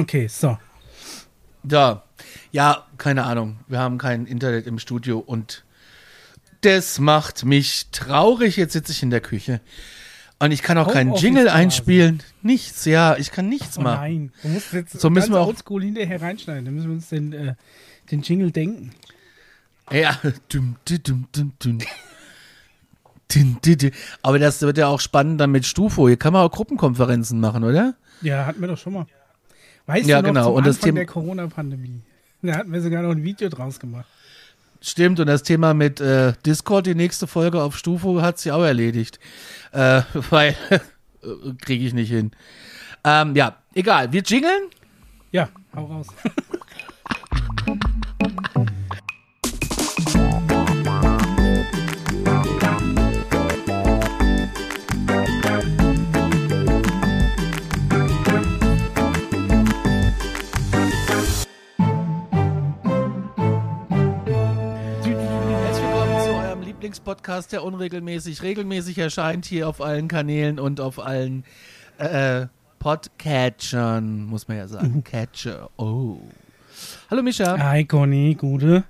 Okay, so. Ja, ja, keine Ahnung. Wir haben kein Internet im Studio und das macht mich traurig. Jetzt sitze ich in der Küche und ich kann auch keinen Homeoffice Jingle quasi. einspielen. Nichts, ja, ich kann nichts Oh machen. nein, du musst jetzt So müssen wir auch- oldschool hinterher reinschneiden. Dann müssen wir uns den, äh, den Jingle denken. Ja, dum, dum, dum, dum, dum. Dum, dum, dum. Aber das wird ja auch spannend dann mit Stufo. Hier kann man auch Gruppenkonferenzen machen, oder? Ja, hatten wir doch schon mal. Weißt Ja, du noch, genau. zum Und das Anfang Thema- der Corona-Pandemie. Da hatten wir sogar noch ein Video draus gemacht. Stimmt, und das Thema mit äh, Discord, die nächste Folge auf Stufo, hat sich auch erledigt. Äh, weil kriege ich nicht hin. Ähm, ja, egal. Wir jingeln? Ja, hau raus. Lieblingspodcast, der unregelmäßig, regelmäßig erscheint hier auf allen Kanälen und auf allen äh, Podcatchern, muss man ja sagen. Catcher. Oh. Hallo Mischa. Hi Conny, gute.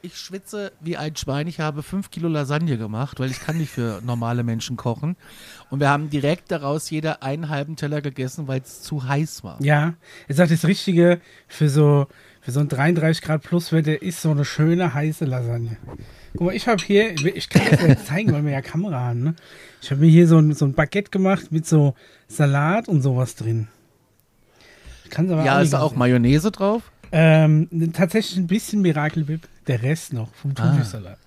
Ich schwitze wie ein Schwein. Ich habe fünf Kilo Lasagne gemacht, weil ich kann nicht für normale Menschen kochen. Und wir haben direkt daraus jeder einen halben Teller gegessen, weil es zu heiß war. Ja, er sagt, das Richtige für so, für so ein 33 Grad Pluswetter ist so eine schöne heiße Lasagne. Guck mal, ich habe hier, ich kann das ja jetzt zeigen, weil wir ja Kamera haben, ne? Ich habe mir hier so ein, so ein Baguette gemacht mit so Salat und sowas drin. Ich kann's aber Ja, ist da auch Mayonnaise drauf? Ähm, tatsächlich ein bisschen Miracle Whip. Der Rest noch vom Ah. Thunfischsalat.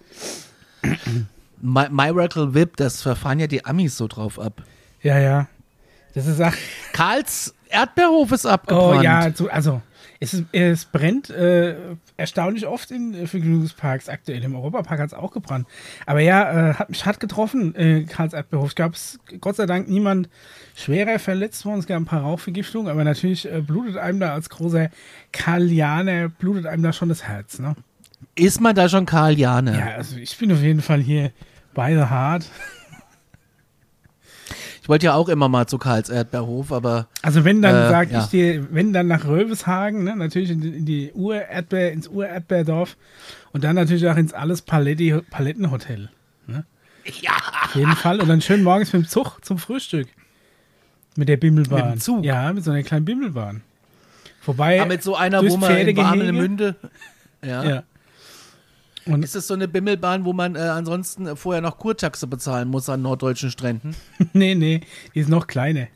My Miracle Whip, das verfahren ja die Amis so drauf ab. Ja, ja. Das ist ach, Karls Erdbeerhof ist oh abgebrannt. ja, so, also es, es brennt äh, erstaunlich oft in äh, Vergnügungsparks aktuell. Im Europapark hat es auch gebrannt. Aber ja, äh, hat mich hart getroffen, äh, Karls Erdbeerhof. Es gab Gott sei Dank niemand schwerer verletzt worden. Es gab ein paar Rauchvergiftungen, aber natürlich äh, blutet einem da als großer Karlianer, blutet einem da schon das Herz, ne? Ist man da schon Karl Jane? Ja, also ich bin auf jeden Fall hier bei the Heart. Ich wollte ja auch immer mal zu Karls Erdbeerhof, aber Also wenn dann Äh, sag ja. ich dir, wenn dann nach Röbeshagen, ne, natürlich in die, in die Ur-Erdbeer, ins Ur-Erdbeerdorf und dann natürlich auch ins alles Paletti, Palettenhotel. Ne? ja, Auf jeden Fall. Und dann schön morgens mit dem Zug zum Frühstück. Mit der Bimmelbahn. Mit dem Zug? Ja, mit so einer kleinen Bimmelbahn. Vorbei. aber mit so einer, wo man in. Warnemünde. Ja. ja. Und Ist es so eine Bimmelbahn, wo man äh, ansonsten vorher noch Kurtaxe bezahlen muss an norddeutschen Stränden? nee, nee, die ist noch kleiner.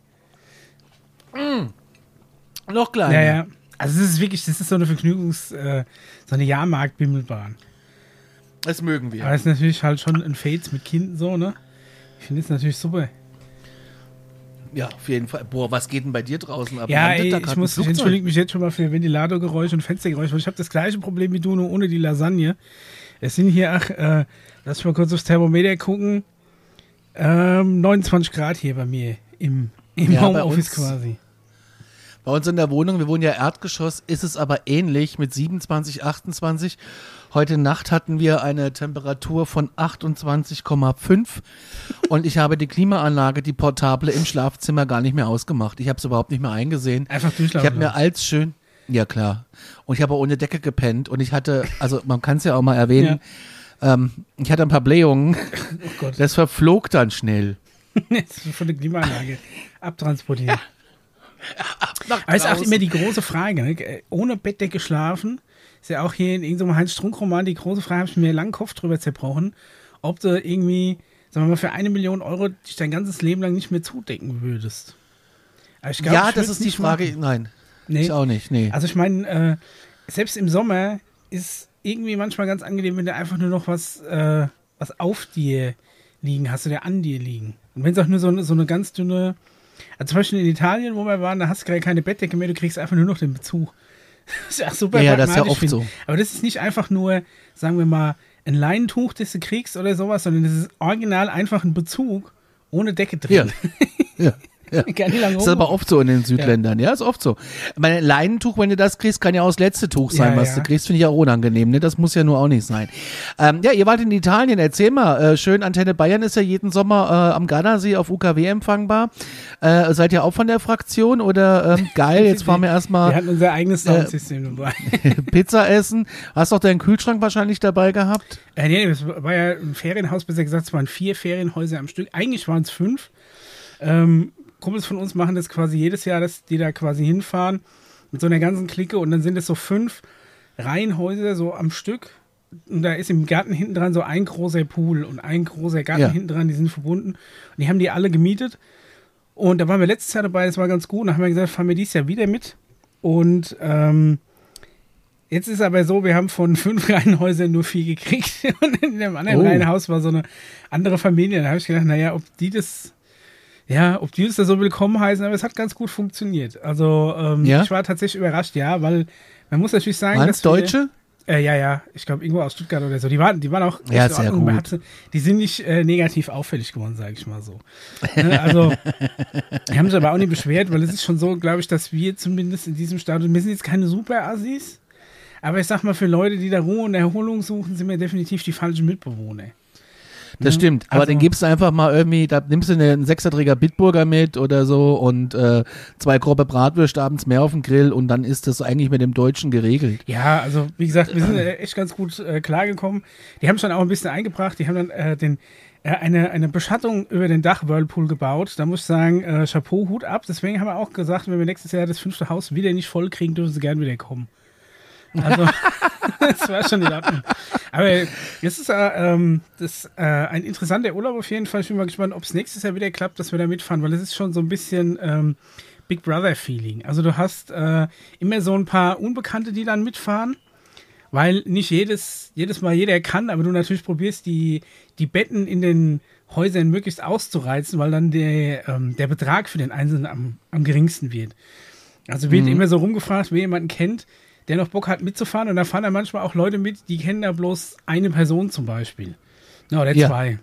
Noch kleiner. Ja, ja. Also es ist wirklich, das ist so eine Vergnügungs-, äh, so eine Jahrmarkt-Bimmelbahn. Das mögen wir. Aber das ist natürlich halt schon ein Fates mit Kind so, ne? Ich finde es natürlich super. Ja, auf jeden Fall. Boah, was geht denn bei dir draußen ab? Ja, ey, ich muss, ich entschuldige mich jetzt schon mal für Ventilatorgeräusche und Fenstergeräusche, weil ich habe das gleiche Problem wie du, nur ohne die Lasagne. Es sind hier, ach, äh, lass mal kurz aufs Thermometer gucken. Ähm, 29 Grad hier bei mir im, im Ja, Homeoffice quasi. Bei uns in der Wohnung, wir wohnen ja Erdgeschoss, ist es aber ähnlich mit 27, 28. Heute Nacht hatten wir eine Temperatur von 28,5 und ich habe die Klimaanlage, die portable im Schlafzimmer gar nicht mehr ausgemacht. Ich habe es überhaupt nicht mehr eingesehen. Einfach Ich durchlaufen. habe mir als schön, ja klar, und ich habe ohne Decke gepennt und ich hatte, also man kann es ja auch mal erwähnen, ähm, ich hatte ein paar Blähungen, oh Gott, das verflog dann schnell. ist von der Klimaanlage abtransportiert. Nach Aber ist auch immer die große Frage, ne? Ohne Bettdecke schlafen, ist ja auch hier in irgendeinem Heinz-Strunk-Roman die große Frage, habe ich mir langen Kopf drüber zerbrochen, ob du irgendwie, sagen wir mal, für eine Million Euro dich dein ganzes Leben lang nicht mehr zudecken würdest. Glaub, ja, das ist die Frage. machen. Nein, Nee. ich auch nicht. Nee. Also ich meine, äh, selbst im Sommer ist irgendwie manchmal ganz angenehm, wenn du einfach nur noch was, äh, was auf dir liegen hast oder an dir liegen. Und wenn es auch nur so, eine- so eine ganz dünne, also zum Beispiel in Italien, wo wir waren, da hast du gerade keine Bettdecke mehr, du kriegst einfach nur noch den Bezug. Das ist ja super Ja, ja, das ist ja oft so. Aber das ist nicht einfach nur, sagen wir mal, ein Leinentuch, das du kriegst oder sowas, sondern das ist original einfach ein Bezug ohne Decke drin. Ja. ja. Ja. Lange Das ist aber oft so in den Südländern, ja, ist oft so. Mein Leinentuch, wenn du das kriegst, kann ja auch das letzte Tuch sein, Ja, was ja. du kriegst, finde ich auch unangenehm, ne? Das muss ja nur auch nicht sein. Ähm, ja, ihr wart in Italien, erzähl mal, äh, schön, Antenne Bayern ist ja jeden Sommer äh, am Gardasee auf UKW empfangbar. Äh, seid ihr auch von der Fraktion oder ähm, geil, jetzt fahren wir Wir erstmal hatten unser eigenes Soundsystem dabei. Pizza essen. Hast doch deinen Kühlschrank wahrscheinlich dabei gehabt? Äh, nee, das war ja ein Ferienhaus, besser gesagt, es waren vier Ferienhäuser am Stück. Eigentlich waren es fünf. Ähm, Kumpels von uns machen das quasi jedes Jahr, dass die da quasi hinfahren mit so einer ganzen Clique und dann sind es so fünf Reihenhäuser so am Stück. Und da ist im Garten hinten dran so ein großer Pool und ein großer Garten Ja. hinten dran, die sind verbunden. Und die haben die alle gemietet. Und da waren wir letztes Jahr dabei, das war ganz gut. Und dann haben wir gesagt, fahren wir dieses Jahr wieder mit. Und ähm, jetzt ist aber so, wir haben von fünf Reihenhäusern nur vier gekriegt. Und in dem anderen Oh. Reihenhaus war so eine andere Familie. Da habe ich gedacht, naja, ob die das, ja, ob die das da so willkommen heißen, aber es hat ganz gut funktioniert. Also ähm, Ja? ich war tatsächlich überrascht, ja, weil man muss natürlich sagen, Waren dass es wir- Deutsche? äh, ja, ja, ich glaube irgendwo aus Stuttgart oder so. Die waren, die waren auch Ja, sehr Ordnung. Gut. hat sie- Die sind nicht äh, negativ auffällig geworden, sage ich mal so. Ne, also, die haben sich aber auch nicht beschwert, weil es ist schon so, glaube ich, dass wir zumindest in diesem Stadion, wir sind jetzt keine super Assis, aber ich sag mal, für Leute, die da Ruhe und Erholung suchen, sind wir definitiv die falschen Mitbewohner. Das Ja, stimmt. Aber also- dann gibst du einfach mal irgendwie, da nimmst du einen Sechserträger Bitburger mit oder so und äh, zwei grobe Bratwürste abends mehr auf den Grill und dann ist das eigentlich mit dem Deutschen geregelt. Ja, also wie gesagt, wir sind äh, echt ganz gut äh, klargekommen. Die haben schon auch ein bisschen eingebracht. Die haben dann äh, den, äh, eine, eine Beschattung über den Dach-Whirlpool gebaut. Da muss ich sagen, äh, Chapeau, Hut ab. Deswegen haben wir auch gesagt, wenn wir nächstes Jahr das fünfte Haus wieder nicht voll kriegen, dürfen sie gern wieder kommen. Also, das war schon in Ordnung. Aber es ist äh, ähm, das, äh, ein interessanter Urlaub auf jeden Fall. Ich bin mal gespannt, ob es nächstes Jahr wieder klappt, dass wir da mitfahren, weil es ist schon so ein bisschen ähm, Big Brother-Feeling. Also du hast äh, immer so ein paar Unbekannte, die dann mitfahren, weil nicht jedes, jedes Mal jeder kann, aber du natürlich probierst, die, die Betten in den Häusern möglichst auszureizen, weil dann der, ähm, der Betrag für den Einzelnen am, am geringsten wird. Also wird immer so rumgefragt, wer jemanden kennt, der noch Bock hat mitzufahren. Und da fahren da manchmal auch Leute mit, die kennen da bloß eine Person zum Beispiel. Ja, oder Ja. zwei.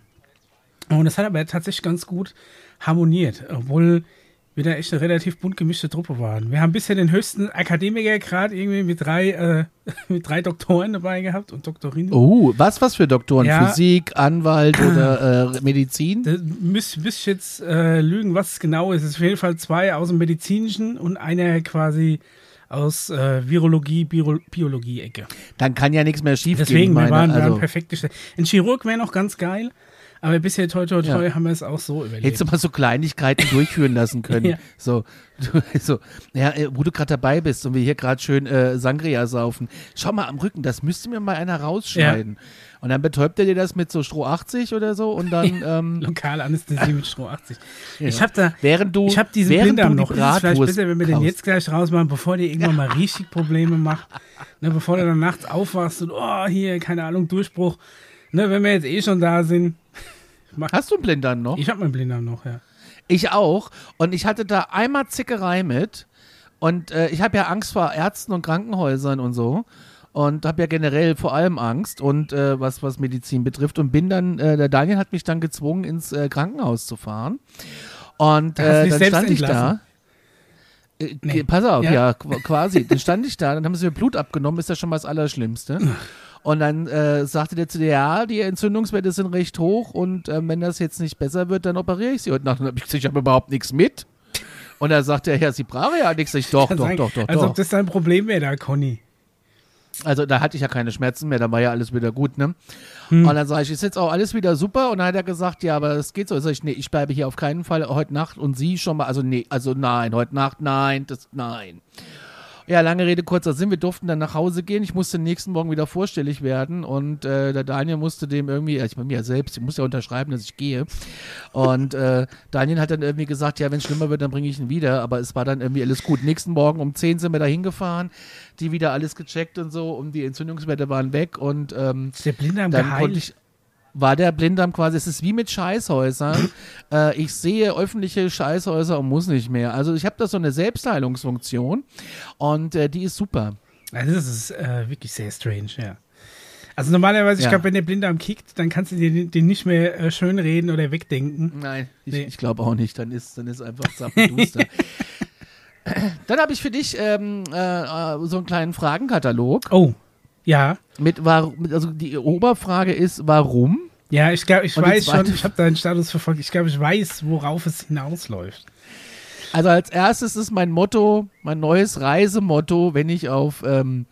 Und das hat aber tatsächlich ganz gut harmoniert, obwohl wir da echt eine relativ bunt gemischte Truppe waren. Wir haben bisher den höchsten Akademikergrad irgendwie mit drei, äh, mit drei Doktoren dabei gehabt und Doktorinnen. Oh, was, was für Doktoren? Ja. Physik, Anwalt oder äh, Medizin? Müsste müsst ich jetzt äh, lügen, was es genau ist. Es ist auf jeden Fall zwei aus dem Medizinischen und einer quasi aus äh, Virologie, Biro Biologie-Ecke. Dann kann ja nichts mehr schief Deswegen, gehen. wir waren, wir also, waren perfekt gestellt. Ein Chirurg wäre noch ganz geil, aber bisher toi toi toi Ja. haben wir es auch so überlebt. Hättest du mal so Kleinigkeiten durchführen lassen können. Ja. So, du, so, ja, äh, wo du gerade dabei bist und wir hier gerade schön äh, Sangria saufen. Schau mal am Rücken, das müsste mir mal einer rausschneiden. Und dann betäubt er dir das mit so Stroh 80 oder so und dann, ähm, Lokale Anästhesie mit Stroh 80. Ja. Ich habe da, während du, ich habe diesen Blinddarm noch. Ist es vielleicht besser, wenn wir den kaust. jetzt gleich rausmachen, bevor der irgendwann mal richtig Probleme macht. Ne, bevor du dann nachts aufwachst und, oh, hier, keine Ahnung, Durchbruch. Ne, wenn wir jetzt eh schon da sind. Hast du einen Blinddarm noch? Ich habe meinen Blinddarm noch, ja. Ich auch. Und ich hatte da einmal Zickerei mit. Und äh, ich habe ja Angst vor Ärzten und Krankenhäusern und so. Und habe ja generell vor allem Angst und äh, was, was Medizin betrifft. Und bin dann, äh, der Daniel hat mich dann gezwungen, ins äh, Krankenhaus zu fahren. Und äh, dann stand ich entlassen. da. Äh, Nee. Pass auf, Ja. ja, qu- quasi. Dann stand ich da, dann haben sie mir Blut abgenommen, ist ja schon mal das Allerschlimmste. Und dann äh, sagte der zu dir, ja, die Entzündungswerte sind recht hoch und ähm, wenn das jetzt nicht besser wird, dann operiere ich sie heute Nacht. Dann habe ich gesagt, ich habe überhaupt nichts mit. Und dann sagt er, ja, sie brauchen ja nichts. Ich, doch, doch, sagen, doch, doch, Als doch. ob das dein Problem wäre, da, Conny. Also da hatte ich ja keine Schmerzen mehr, da war ja alles wieder gut, ne? Hm. Und dann sage ich, ist jetzt auch alles wieder super? Und dann hat er gesagt, ja, aber es geht so. Sag ich, nee, ich bleibe hier auf keinen Fall heute Nacht und Sie schon mal, also nee, also nein, heute Nacht, nein, das, nein. Ja, lange Rede, kurzer Sinn. Wir durften dann nach Hause gehen. Ich musste nächsten Morgen wieder vorstellig werden und äh, der Daniel musste dem irgendwie, ich bei mir selbst, ich muss ja unterschreiben, dass ich gehe. Und äh, Daniel hat dann irgendwie gesagt, ja, wenn es schlimmer wird, dann bringe ich ihn wieder. Aber es war dann irgendwie alles gut. Nächsten Morgen um 10 sind wir da hingefahren, die wieder alles gecheckt und so und die Entzündungswerte waren weg und ähm, Ist der Blinddarm dann geheilt? konnte ich war der Blinddarm quasi, es ist wie mit Scheißhäusern. äh, ich sehe öffentliche Scheißhäuser und muss nicht mehr. Also ich habe da so eine Selbstheilungsfunktion und äh, die ist super. Also das ist äh, wirklich sehr strange, ja. Also normalerweise, ich Ja. glaube, wenn der Blinddarm kickt, dann kannst du dir den, nicht mehr äh, schönreden oder wegdenken. Nein, ich, Nee. ich glaube auch nicht. Dann ist, dann ist einfach zappenduster. dann habe ich für dich ähm, äh, äh, so einen kleinen Fragenkatalog Oh, ja. mit, war, also die Oberfrage ist, warum? Ja, ich glaube, ich Und weiß schon, ich habe deinen Status verfolgt. Ich glaube, ich weiß, worauf es hinausläuft. Also als erstes ist mein Motto, mein neues Reisemotto, wenn ich auf ähm,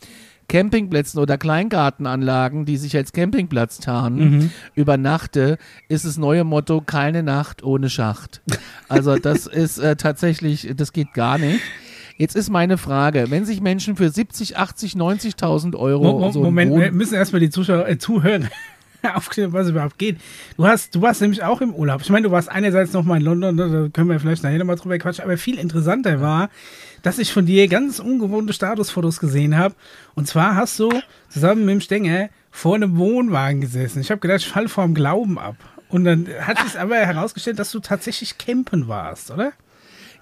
Campingplätzen oder Kleingartenanlagen, die sich als Campingplatz tarnen, Mhm. übernachte, ist das neue Motto keine Nacht ohne Schacht. Also das ist äh, tatsächlich, das geht gar nicht. Jetzt ist meine Frage, wenn sich Menschen für 70, 80, 90.000 Euro Mo Mo so Moment, wir müssen erstmal die Zuschauer, äh, Zuhörer aufklären, was überhaupt geht. Du hast, du warst nämlich auch im Urlaub. Ich meine, du warst einerseits noch mal in London, ne, da können wir vielleicht nachher nochmal drüber quatschen, aber viel interessanter war, dass ich von dir ganz ungewohnte Statusfotos gesehen habe. Und zwar hast du zusammen mit dem Stenger vor einem Wohnwagen gesessen. Ich habe gedacht, ich fall vorm Glauben ab. Und dann hat sich aber herausgestellt, dass du tatsächlich campen warst, oder?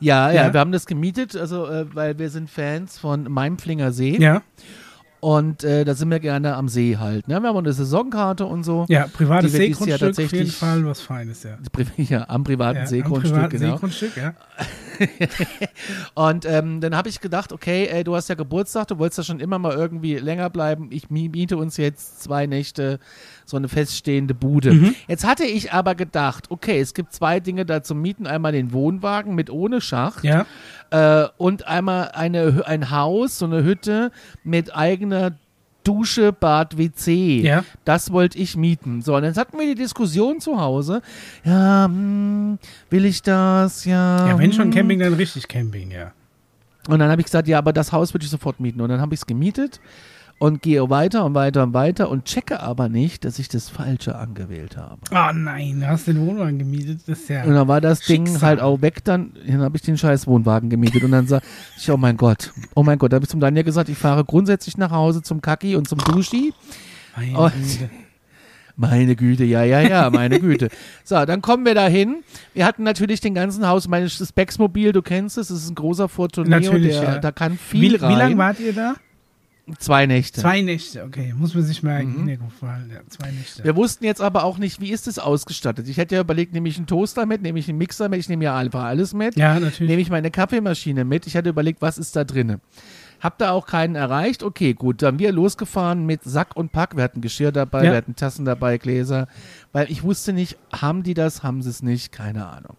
Ja, ja, Ja. wir haben das gemietet, also äh, weil wir sind Fans von Mainflinger See Ja. Und äh, da sind wir gerne am See halt. Ne? Wir haben eine Saisonkarte und so. Ja, privates Seegrundstück, auf jeden Fall was Feines, ja. Ja, am privaten ja Seegrundstück, am privaten genau. Seegrundstück, ja. Und ähm, dann habe ich gedacht, okay, ey, du hast ja Geburtstag, du wolltest ja schon immer mal irgendwie länger bleiben. Ich mi- miete uns jetzt zwei Nächte so eine feststehende Bude. Mhm. Jetzt hatte ich aber gedacht, okay, es gibt zwei Dinge da zum Mieten. Einmal den Wohnwagen mit ohne Schacht Ja. äh, und einmal eine, ein Haus, so eine Hütte mit eigener Dusche, Bad, WC. Ja. Das wollte ich mieten. So, und dann hatten wir die Diskussion zu Hause. Ja, hm, will ich das? Ja. Ja, wenn schon hm. Camping, dann richtig Camping, ja. Und dann habe ich gesagt, ja, aber das Haus würde ich sofort mieten. Und dann habe ich es gemietet und gehe weiter und weiter und weiter und checke aber nicht, dass ich das Falsche angewählt habe. Oh nein, du hast den Wohnwagen gemietet. Das ist ja. Und dann war das Ding Schicksal. halt auch weg, dann, dann habe ich den scheiß Wohnwagen gemietet und dann sag ich, oh mein Gott, oh mein Gott, da habe ich zum Daniel gesagt, ich fahre grundsätzlich nach Hause zum Kaki und zum Duschi. Meine Güte. Meine Güte, ja, ja, ja, meine Güte. So, dann kommen wir da hin. Wir hatten natürlich den ganzen Haus, mein Specs-Mobil, du kennst es, das ist ein großer Fortuneo, Natürlich, der, ja. da kann viel Wie, rein. wie lange wart ihr da? Zwei Nächte. Zwei Nächte, okay. Muss man sich mal Mhm. in. Ja, zwei Nächte. Wir wussten jetzt aber auch nicht, wie ist es ausgestattet. Ich hätte ja überlegt, nehme ich einen Toaster mit, nehme ich einen Mixer mit, ich nehme ja einfach alles mit. Ja, natürlich. Nehme ich meine Kaffeemaschine mit. Ich hatte überlegt, was ist da drinne. Hab da auch keinen erreicht. Okay, gut. Dann wir losgefahren mit Sack und Pack. Wir hatten Geschirr dabei, Ja. wir hatten Tassen dabei, Gläser. Weil ich wusste nicht, haben die das, haben sie es nicht, keine Ahnung.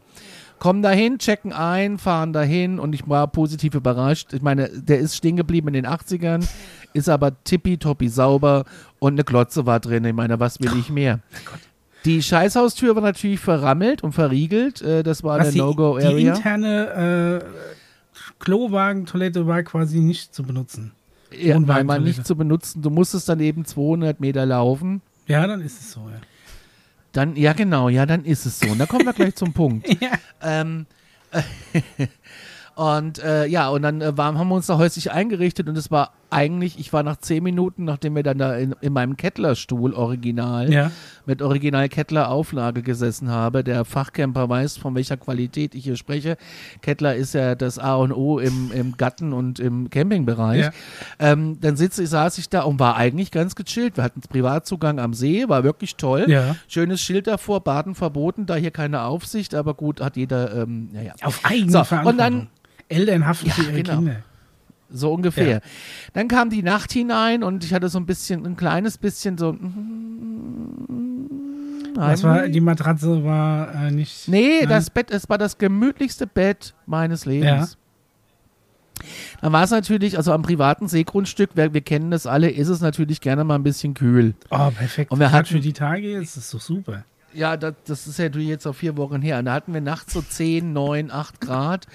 Kommen dahin, checken ein, fahren dahin und ich war positiv überrascht. Ich meine, der ist stehen geblieben in den 80ern, ist aber tippitoppi sauber und eine Klotze war drin. Ich meine, was will ich mehr? Die Scheißhaustür war natürlich verrammelt und verriegelt. Äh, Das war Was eine die, die No-Go-Area. interne äh, Klowagen-Toilette war quasi nicht zu benutzen. Ja, mal nicht zu benutzen. Du musstest dann eben 200 Meter laufen. Ja, dann ist es so, ja. Dann, ja genau, ja, dann ist es so. Und da kommen wir gleich zum Punkt. Ja. Ähm, und äh, ja, und dann äh, waren, haben wir uns da häuslich eingerichtet und es war eigentlich, ich war nach zehn Minuten, nachdem wir dann da in, in meinem Kettlerstuhl original Ja. mit Original Kettler Auflage gesessen habe. Der Fachcamper weiß, von welcher Qualität ich hier spreche. Kettler ist ja das A und O im, im Gatten- und im Campingbereich. Ja. Ähm, dann sitze, saß ich da und war eigentlich ganz gechillt. Wir hatten Privatzugang am See, war wirklich toll. Ja. Schönes Schild davor, Baden verboten, da hier keine Aufsicht, aber gut, hat jeder, ähm, naja, Auf eigene So, und dann- Eltern haften Ja, für ihre genau. Kinder. So ungefähr. Ja. Dann kam die Nacht hinein und ich hatte so ein bisschen, ein kleines bisschen so. Was war, die Matratze war äh, nicht. Nee, Nein? das Bett, es war das gemütlichste Bett meines Lebens. Dann war es natürlich, also am privaten Seegrundstück, wir, wir kennen das alle, ist es natürlich gerne mal ein bisschen kühl. Oh, perfekt. Und wir hatten- für die Tage ist das doch super. Ja, das, das ist ja jetzt auch vier Wochen her. Und da hatten wir nachts so 10, 9, 8 Grad.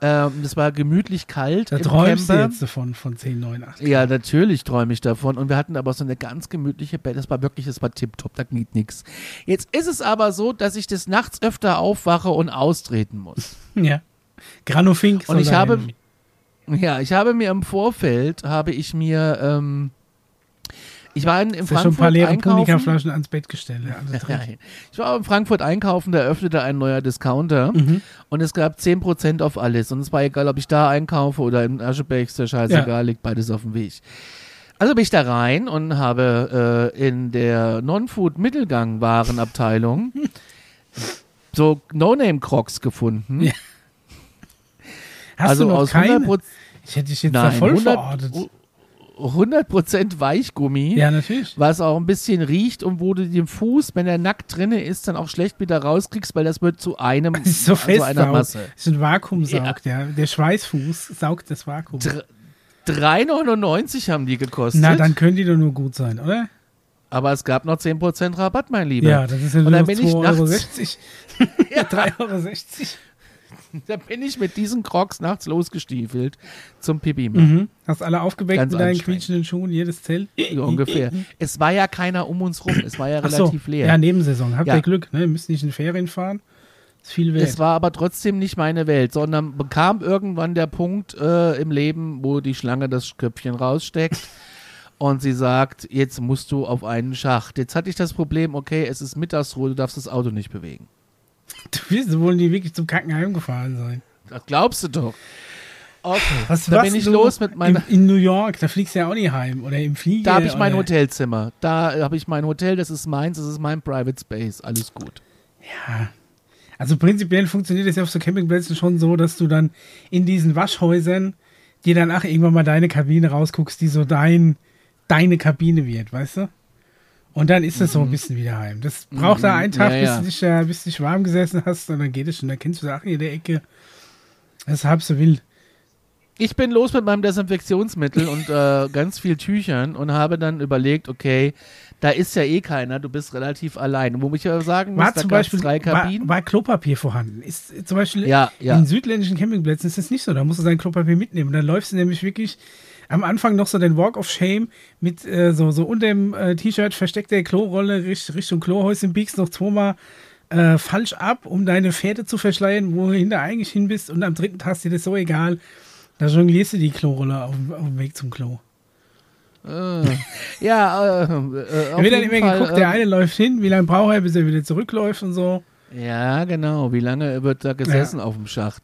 Ähm, das war gemütlich kalt. Da im träumst Camper. du jetzt davon, von 10, 9, 8. Ja, natürlich träume ich davon. Und wir hatten aber so eine ganz gemütliche Bett. Das war wirklich, das war tipptopp, da geht nichts. Jetzt ist es aber so, dass ich des Nachts öfter aufwache und austreten muss. Ja. Granofink. Und ich habe, ja, ich habe mir im Vorfeld, habe ich mir, ähm, ich war in, in Hast ja schon ein paar Frankfurt leere. Punika-Flaschen ans Bett gestellt. Ja, alles. Ich war in Frankfurt einkaufen, da öffnete ein neuer Discounter Mhm. und es gab 10% auf alles. Und es war egal, ob ich da einkaufe oder in Aschebeck, ist ja scheißegal, liegt beides auf dem Weg. Also bin ich da rein und habe äh, in der Non-Food-Mittelgang-Warenabteilung so No-Name-Crocs gefunden. Ja. Hast also du noch aus keine? 100%, Ich hätte dich jetzt da Nein, voll 100 verortet. 100% Weichgummi. Ja, natürlich. was auch ein bisschen riecht und wo du den Fuß, wenn er nackt drinne ist, dann auch schlecht wieder rauskriegst, weil das wird zu einem, Das ist so zu fest. einer Masse. Das ist ein Vakuumsaug, ja. Der Schweißfuß saugt das Vakuum. Dr- 3,99 haben die gekostet, Na, dann können die doch nur gut sein, oder? aber es gab noch 10% Rabatt, mein Lieber. Ja, das ist ja nur dann noch bin ich 2,60 nachts- Euro. ja, 3,60 Euro. Da bin ich mit diesen Crocs nachts losgestiefelt zum Pipi Mhm. Hast alle aufgeweckt Ganz mit deinen quietschenden Schuhen, jedes Zelt? so ungefähr. Es war ja keiner um uns rum, es war ja Ach so. relativ leer. Ja, Nebensaison. Habt Ja. ihr Glück, ne? Ihr müsst nicht in Ferien fahren. Ist viel wert. Es war aber trotzdem nicht meine Welt, sondern bekam irgendwann der Punkt äh, im Leben, wo die Schlange das Köpfchen raussteckt und sie sagt, jetzt musst du auf einen Schacht. Jetzt hatte ich das Problem, okay, es ist Mittagsruhe, du darfst das Auto nicht bewegen. Du wirst wohl nie wirklich zum Krankenheim gefahren sein. Das glaubst du doch. Okay, Was da bin ich los mit meiner... In, in New York, da fliegst du ja auch nicht heim. Oder im Flieger. Da habe ich mein oder- Hotelzimmer. Da habe ich mein Hotel, das ist meins, das ist mein Private Space. Alles gut. Ja. Also prinzipiell funktioniert es ja auf so Campingplätzen schon so, dass du dann in diesen Waschhäusern dir dann ach irgendwann mal deine Kabine rausguckst, die so dein, deine Kabine wird, weißt du? Und dann ist es so ein bisschen wieder heim. Das braucht da einen Tag, Mhm. Ja, bis, ja. Du dich, äh, bis du dich warm gesessen hast und dann geht es schon. Dann kennst du Sachen in der Ecke. Das ist halb so wild. Ich bin los mit meinem Desinfektionsmittel und äh, ganz viel Tüchern und habe dann überlegt, okay, da ist ja eh keiner, du bist relativ allein. Wo ich aber sagen muss, War da zum Beispiel drei war, Kabinen. war Klopapier vorhanden. Ist zum Beispiel Ja, ja. in südländischen Campingplätzen ist das nicht so. Da musst du dein Klopapier mitnehmen. Dann läufst du nämlich wirklich am Anfang noch so den Walk of Shame mit äh, so, so unter dem äh, T-Shirt versteckter Klorolle Richt, Richtung Klohäuschen biegst noch zweimal äh, falsch ab, um deine Pferde zu verschleiern, wohin du eigentlich hin bist. Und am dritten Tag ist dir das so egal. Da jonglierst du die Klorolle auf, dem- auf dem Weg zum Klo. Äh, ja, äh, äh, auf wird dann immer Fall, geguckt, der äh, eine läuft hin, wie lange braucht er, bis er wieder zurückläuft und so. Ja, genau. Wie lange wird da gesessen auf dem Schacht?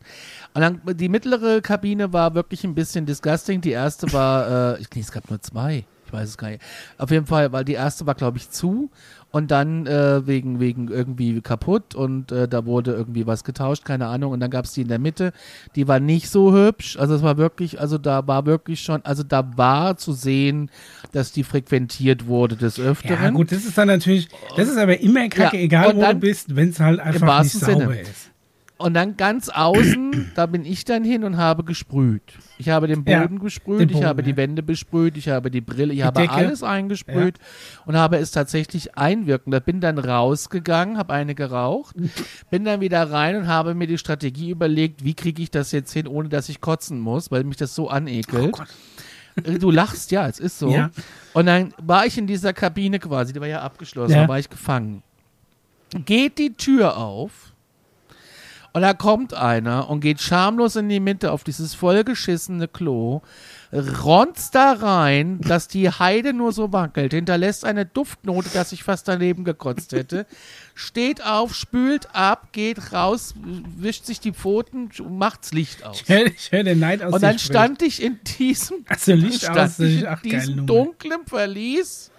Und dann, die mittlere Kabine war wirklich ein bisschen disgusting. Die erste war, äh, ich, nee, es gab nur zwei. Ich weiß es gar nicht. Auf jeden Fall, weil die erste war, glaube ich, zu und dann äh, wegen, wegen irgendwie kaputt und äh, da wurde irgendwie was getauscht, keine Ahnung. Und dann gab es die in der Mitte, die war nicht so hübsch. Also es war wirklich, also da war wirklich schon, also da war zu sehen, dass die frequentiert wurde des Öfteren. Ja, gut, das ist dann natürlich, das ist aber immer kacke, Ja, egal wo dann- du bist, wenn es halt einfach nicht sauber Sinne. ist. Und dann ganz außen, da bin ich dann hin und habe gesprüht. Ich habe den Ja, Boden gesprüht, den ich Boden, habe die ja. Wände besprüht, ich habe die Brille, ich Die habe Decke. alles eingesprüht und habe es tatsächlich einwirken. Da bin dann rausgegangen, habe eine geraucht, bin dann wieder rein und habe mir die Strategie überlegt, wie kriege ich das jetzt hin, ohne dass ich kotzen muss, weil mich das so Oh anekelt. Gott. Äh, Du lachst, ja, es ist so. Ja. Und dann war ich in dieser Kabine quasi, die war ja abgeschlossen, Ja. da war ich gefangen. Geht die Tür auf und da kommt einer und geht schamlos in die Mitte auf dieses vollgeschissene Klo, ronzt da rein, dass die Heide nur so wackelt, hinterlässt eine Duftnote, dass ich fast daneben gekotzt hätte, steht auf, spült ab, geht raus, wischt sich die Pfoten, macht's Licht aus. Ich höre ich hör den Neid aus Und dann stand ich in diesem, Also Licht aus, in diesem dunklen Verlies,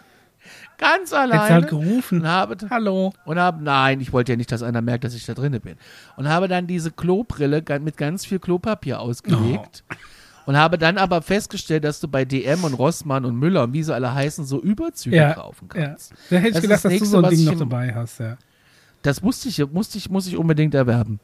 ganz Jetzt halt alleine gerufen. und habe, Hallo. und habe, nein, ich wollte ja nicht, dass einer merkt, dass ich da drinne bin. Und habe dann diese Klobrille mit ganz viel Klopapier ausgelegt. Oh. Und habe dann aber festgestellt, dass du bei DM und Rossmann und Müller und wie sie alle heißen, so Überzüge Ja, kaufen ja. kannst. Da hätte ich Das gedacht, ist dass du so ein Ding noch im- dabei hast, ja. Das musste ich, musste ich, muss ich unbedingt erwerben.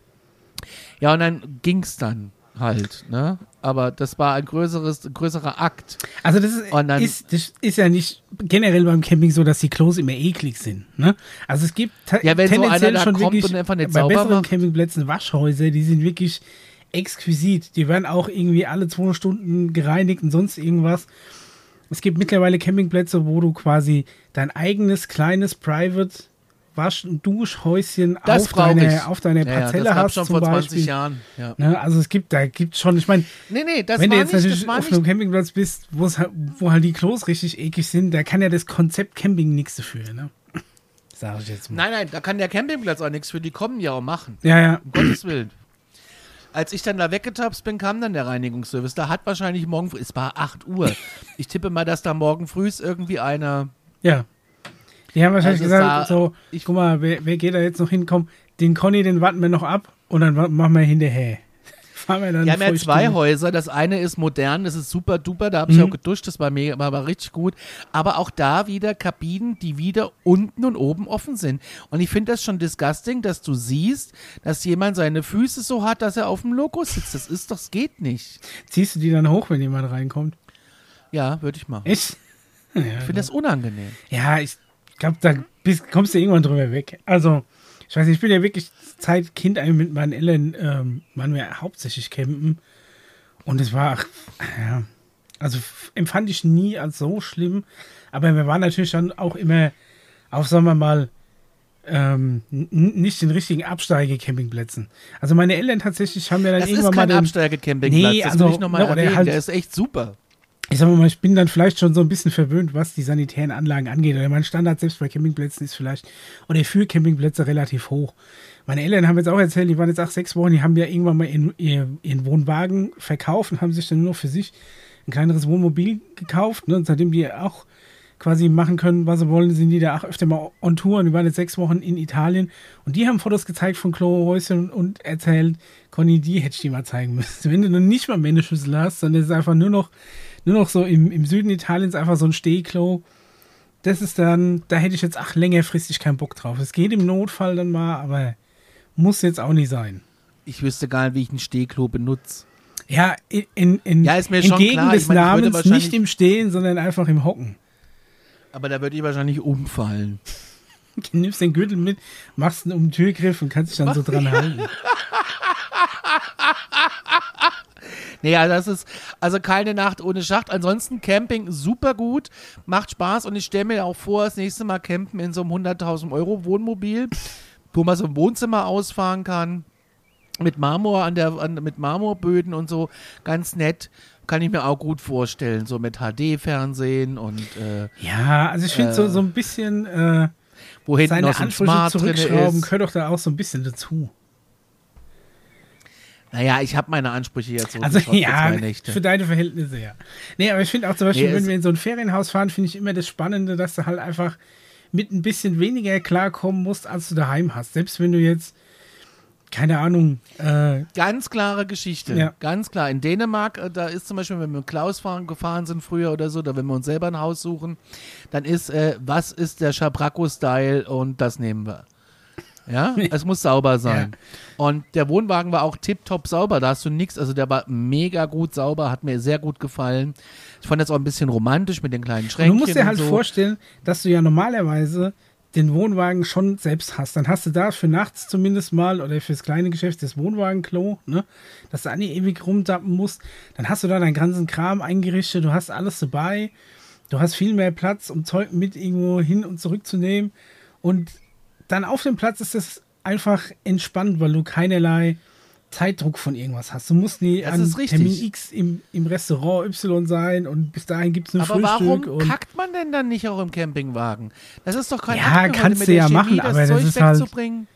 Ja, und dann ging's dann halt, ne? Aber das war ein größeres, größerer Akt. Also das ist, dann- ist, das ist ja nicht generell beim Camping so, dass die Klos immer eklig sind. Ne? Also es gibt Ja, wenn so tendenziell einer da schon kommt wirklich und einfach nicht bei besseren macht. Campingplätzen Waschhäuser, die sind wirklich exquisit. Die werden auch irgendwie alle zwei Stunden gereinigt und sonst irgendwas. Es gibt mittlerweile Campingplätze, wo du quasi dein eigenes kleines Private Wasch- und Duschhäuschen Das auf ich. auf deiner Ja, ja, Parzelle das hast schon vor Beispiel. 20 Jahren. Ja. Ne? Also es gibt, da gibt schon, ich meine, Nee, nee, das wenn war du jetzt nicht, natürlich auf einem Campingplatz bist, halt, wo halt die Klos richtig eklig sind, da kann ja das Konzept Camping nichts dafür, ne? Sag ich jetzt mal. Nein, nein, da kann der Campingplatz auch nichts für, die kommen ja auch machen. Ja, ja. Um Gottes Willen. Als ich dann da weggetapst bin, kam dann der Reinigungsservice. Da hat wahrscheinlich morgen früh, es war 8 Uhr. Ich tippe mal, dass da morgen früh ist irgendwie einer. Ja. Die haben wahrscheinlich Also es gesagt, so, ich- guck mal, wer, wer geht da jetzt noch hinkommen? Den Conny, den warten wir noch ab und dann machen wir hinterher. Fahren wir dann Wir haben ja zwei Stunde. Häuser. Das eine ist modern, das ist super duper, da habe ich Mhm. auch geduscht, das war mega, war, war richtig gut. Aber auch da wieder Kabinen, die wieder unten und oben offen sind. Und ich finde das schon disgusting, dass du siehst, dass jemand seine Füße so hat, dass er auf dem Logo sitzt. Das ist doch, das geht nicht. Ziehst du die dann hoch, wenn jemand reinkommt? Ja, würde ich machen. Echt? Ja, Ich finde das unangenehm. Ja, ich glaube, da bist, kommst du irgendwann drüber weg. Also, ich weiß nicht, ich bin ja wirklich seit Kind mit meinen Eltern, ähm, waren wir hauptsächlich campen. Und es war, ja, also empfand ich nie als so schlimm. Aber wir waren natürlich dann auch immer auf, sagen wir mal, ähm, nicht den richtigen Absteige-Campingplätzen. Also meine Eltern tatsächlich haben ja dann Das ist irgendwann mal kein den, Absteigecampingplatz, Nee, das also, will ich nochmal no, der erwähnen. halt- der ist echt super. Ich sag mal, ich bin dann vielleicht schon so ein bisschen verwöhnt, was die sanitären Anlagen angeht. Oder mein Standard selbst bei Campingplätzen ist vielleicht, oder für Campingplätze relativ hoch. Meine Eltern haben jetzt auch erzählt, die waren jetzt acht, sechs Wochen, die haben ja irgendwann mal ihren, ihr, ihren Wohnwagen verkauft und haben sich dann nur für sich ein kleineres Wohnmobil gekauft. Ne? Und seitdem die auch quasi machen können, was sie wollen, sind die da auch öfter mal on Tour und die waren jetzt sechs Wochen in Italien und die haben Fotos gezeigt von Klohäuschen und erzählt, Conny, die hätte ich dir mal zeigen müssen. Wenn du noch nicht mal Männerschüssel hast, sondern es ist einfach nur noch, nur noch so im, im Süden Italiens einfach so ein Stehklo. Das ist dann, da hätte ich jetzt ach längerfristig keinen Bock drauf. Es geht im Notfall dann mal, aber muss jetzt auch nicht sein. Ich wüsste gar nicht, wie ich ein Stehklo benutze. Ja, in, in, Ja, ist mir schon entgegen klar. Des ich würde Namens nicht im Stehen, sondern einfach im Hocken. Aber da würde ich wahrscheinlich umfallen. Du nimmst den Gürtel mit, machst ihn um den Türgriff und kannst dich dann so dran halten. Naja, das ist also keine Nacht ohne Schacht. Ansonsten Camping super gut, macht Spaß und ich stelle mir auch vor, das nächste Mal campen in so einem 100.000 Euro Wohnmobil, wo man so ein Wohnzimmer ausfahren kann. Mit Marmor an der, an, mit Marmorböden und so, ganz nett. Kann ich mir auch gut vorstellen, so mit HD-Fernsehen und äh, Ja, also ich finde so, so ein bisschen äh, wo hinten seine noch so ein Smart zurückschrauben, gehört doch da auch so ein bisschen dazu. Naja, ich habe meine Ansprüche jetzt so Also für ja, zwei Nächte. für deine Verhältnisse ja. Nee, aber ich finde auch zum Beispiel, Nee, wenn wir in so ein Ferienhaus fahren, finde ich immer das Spannende, dass du halt einfach mit ein bisschen weniger klarkommen musst, als du daheim hast. Selbst wenn du jetzt, keine Ahnung, äh, Ganz klare Geschichte. Ja. Ganz klar. In Dänemark, äh, da ist zum Beispiel, wenn wir mit Klaus fahren, gefahren sind früher oder so, oder wenn wir uns selber ein Haus suchen, dann ist, äh, was ist der Schabracco-Style und das nehmen wir. Ja, es muss sauber sein. Und der Wohnwagen war auch tipptopp sauber, da hast du nichts, also der war mega gut sauber, hat mir sehr gut gefallen. Ich fand das auch ein bisschen romantisch mit den kleinen Und Schränkchen. du musst dir halt so. vorstellen, dass du ja normalerweise den Wohnwagen schon selbst hast. Dann hast du da für nachts zumindest mal oder fürs kleine Geschäft das Wohnwagenklo, ne? dass du an die ewig rumdappen musst. Dann hast du da deinen ganzen Kram eingerichtet, du hast alles dabei. Du hast viel mehr Platz, um Zeug mit irgendwo hin und zurück zu nehmen. Und dann auf dem Platz ist es einfach entspannt, weil du keinerlei Zeitdruck von irgendwas hast. Du musst nie Das an ist richtig. Termin X im, im Restaurant Y sein und bis dahin gibt es ein Aber Frühstück. warum und kackt man denn dann nicht auch im Campingwagen? Das ist doch kein Ja, Akt mehr, heute kannst mit du ja Chemie machen, aber das Zeug ist halt- wegzubringen.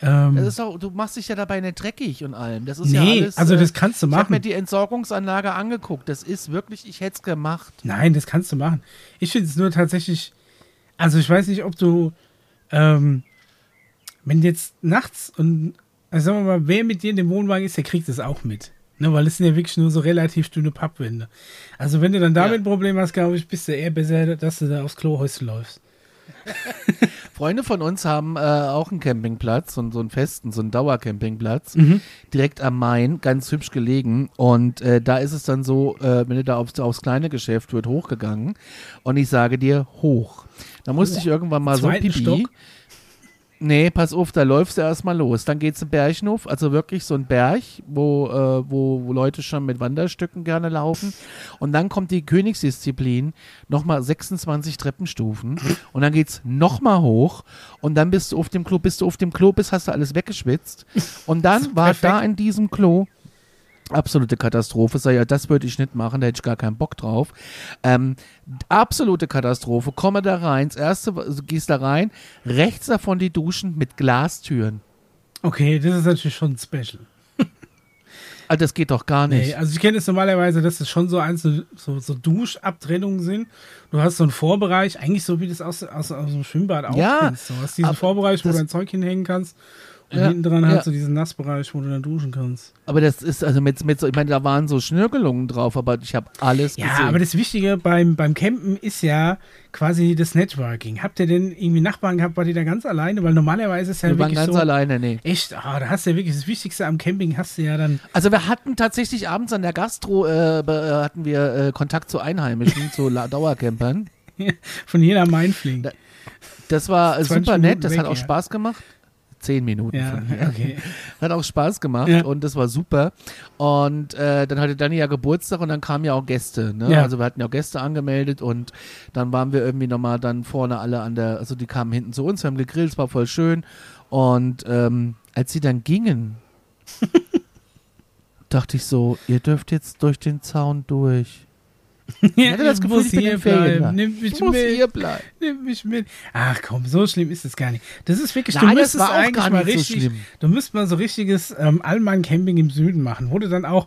ähm, Das ist doch, du machst dich ja dabei nicht dreckig und allem. Das ist ja nee, alles. also äh, das kannst du Ich habe mir machen. die Entsorgungsanlage angeguckt. Das ist wirklich, ich hätte es gemacht. Nein, das kannst du machen. Ich finde es nur tatsächlich, also ich weiß nicht, ob du, ähm, wenn jetzt nachts und, also sagen wir mal, wer mit dir in dem Wohnwagen ist, der kriegt das auch mit. Ne, weil es sind ja wirklich nur so relativ dünne Pappwände. Also wenn du dann damit Ja. ein Problem hast, glaube ich, bist du eher besser, dass du da aufs Klohäuschen läufst. Freunde von uns haben äh, auch einen Campingplatz, so, so einen festen, so einen Dauercampingplatz, Mhm. direkt am Main, ganz hübsch gelegen. Und äh, da ist es dann so, äh, wenn du da aufs, aufs kleine Geschäft wird hochgegangen. Und ich sage dir, hoch. Da musste ich irgendwann mal so pipi. Stock? Nee, pass auf, da läufst du erstmal los. Dann geht's einen Berg hoch, also wirklich so ein Berg, wo, äh, wo, wo Leute schon mit Wanderstücken gerne laufen. Und dann kommt die Königsdisziplin, nochmal 26 Treppenstufen. Und dann geht's nochmal hoch. Und dann bist du auf dem Klo, bis du auf dem Klo bist, hast du alles weggeschwitzt. Und dann war Perfekt. da in diesem Klo Absolute Katastrophe. Sag ja, das würde ich nicht machen, da hätte ich gar keinen Bock drauf. Ähm, absolute Katastrophe. Komme da rein. Das erste, also gehst da rein, rechts davon die Duschen mit Glastüren. Okay, das ist natürlich schon special. Ah, das geht doch gar nicht. Nee, also ich kenne es normalerweise, dass es schon so einzelne so, so Duschabtrennungen sind. Du hast so einen Vorbereich, eigentlich so wie das aus, aus, aus dem Schwimmbad auch Ja, kennst. Du hast diesen Vorbereich, wo du dein Zeug hinhängen kannst. Und Ja, hinten dran ja. hast du diesen Nassbereich, wo du dann duschen kannst. Aber das ist, also mit, mit so, ich meine, da waren so Schnörkelungen drauf, aber ich habe alles Ja, gesehen. aber das Wichtige beim, beim Campen ist ja quasi das Networking. Habt ihr denn irgendwie Nachbarn gehabt, war die da ganz alleine? Weil normalerweise ist ja wir waren wirklich ganz so. alleine, nee. Echt, ah, da hast du ja wirklich das Wichtigste am Camping, hast du ja dann. Also wir hatten tatsächlich abends an der Gastro, äh, äh, hatten wir äh, Kontakt zu Einheimischen, zu Dauercampern. Von jeder Mainfling. Da- Das war 20 super nett, das hat auch ja. Spaß gemacht. Zehn Minuten Ja, von hier. okay. Hat auch Spaß gemacht Ja. und das war super. Und äh, dann hatte Dani ja Geburtstag und dann kamen ja auch Gäste. Ne? Ja. Also wir hatten ja auch Gäste angemeldet und dann waren wir irgendwie nochmal dann vorne alle an der, also die kamen hinten zu uns, wir haben gegrillt, es war voll schön. Und ähm, als sie dann gingen, dachte ich so, ihr dürft jetzt durch den Zaun durch. Ja, hatte das ich Gefühl, ich bin hier bleiben. Nimm mich Ich mit. hier bleiben. Nimm mich mit. Ach komm, so schlimm ist es gar nicht. Das ist wirklich, Nein, du das müsstest eigentlich gar mal nicht so richtig, schlimm. du müsstest mal so richtiges ähm, Allmann-Camping im Süden machen, wo du dann auch,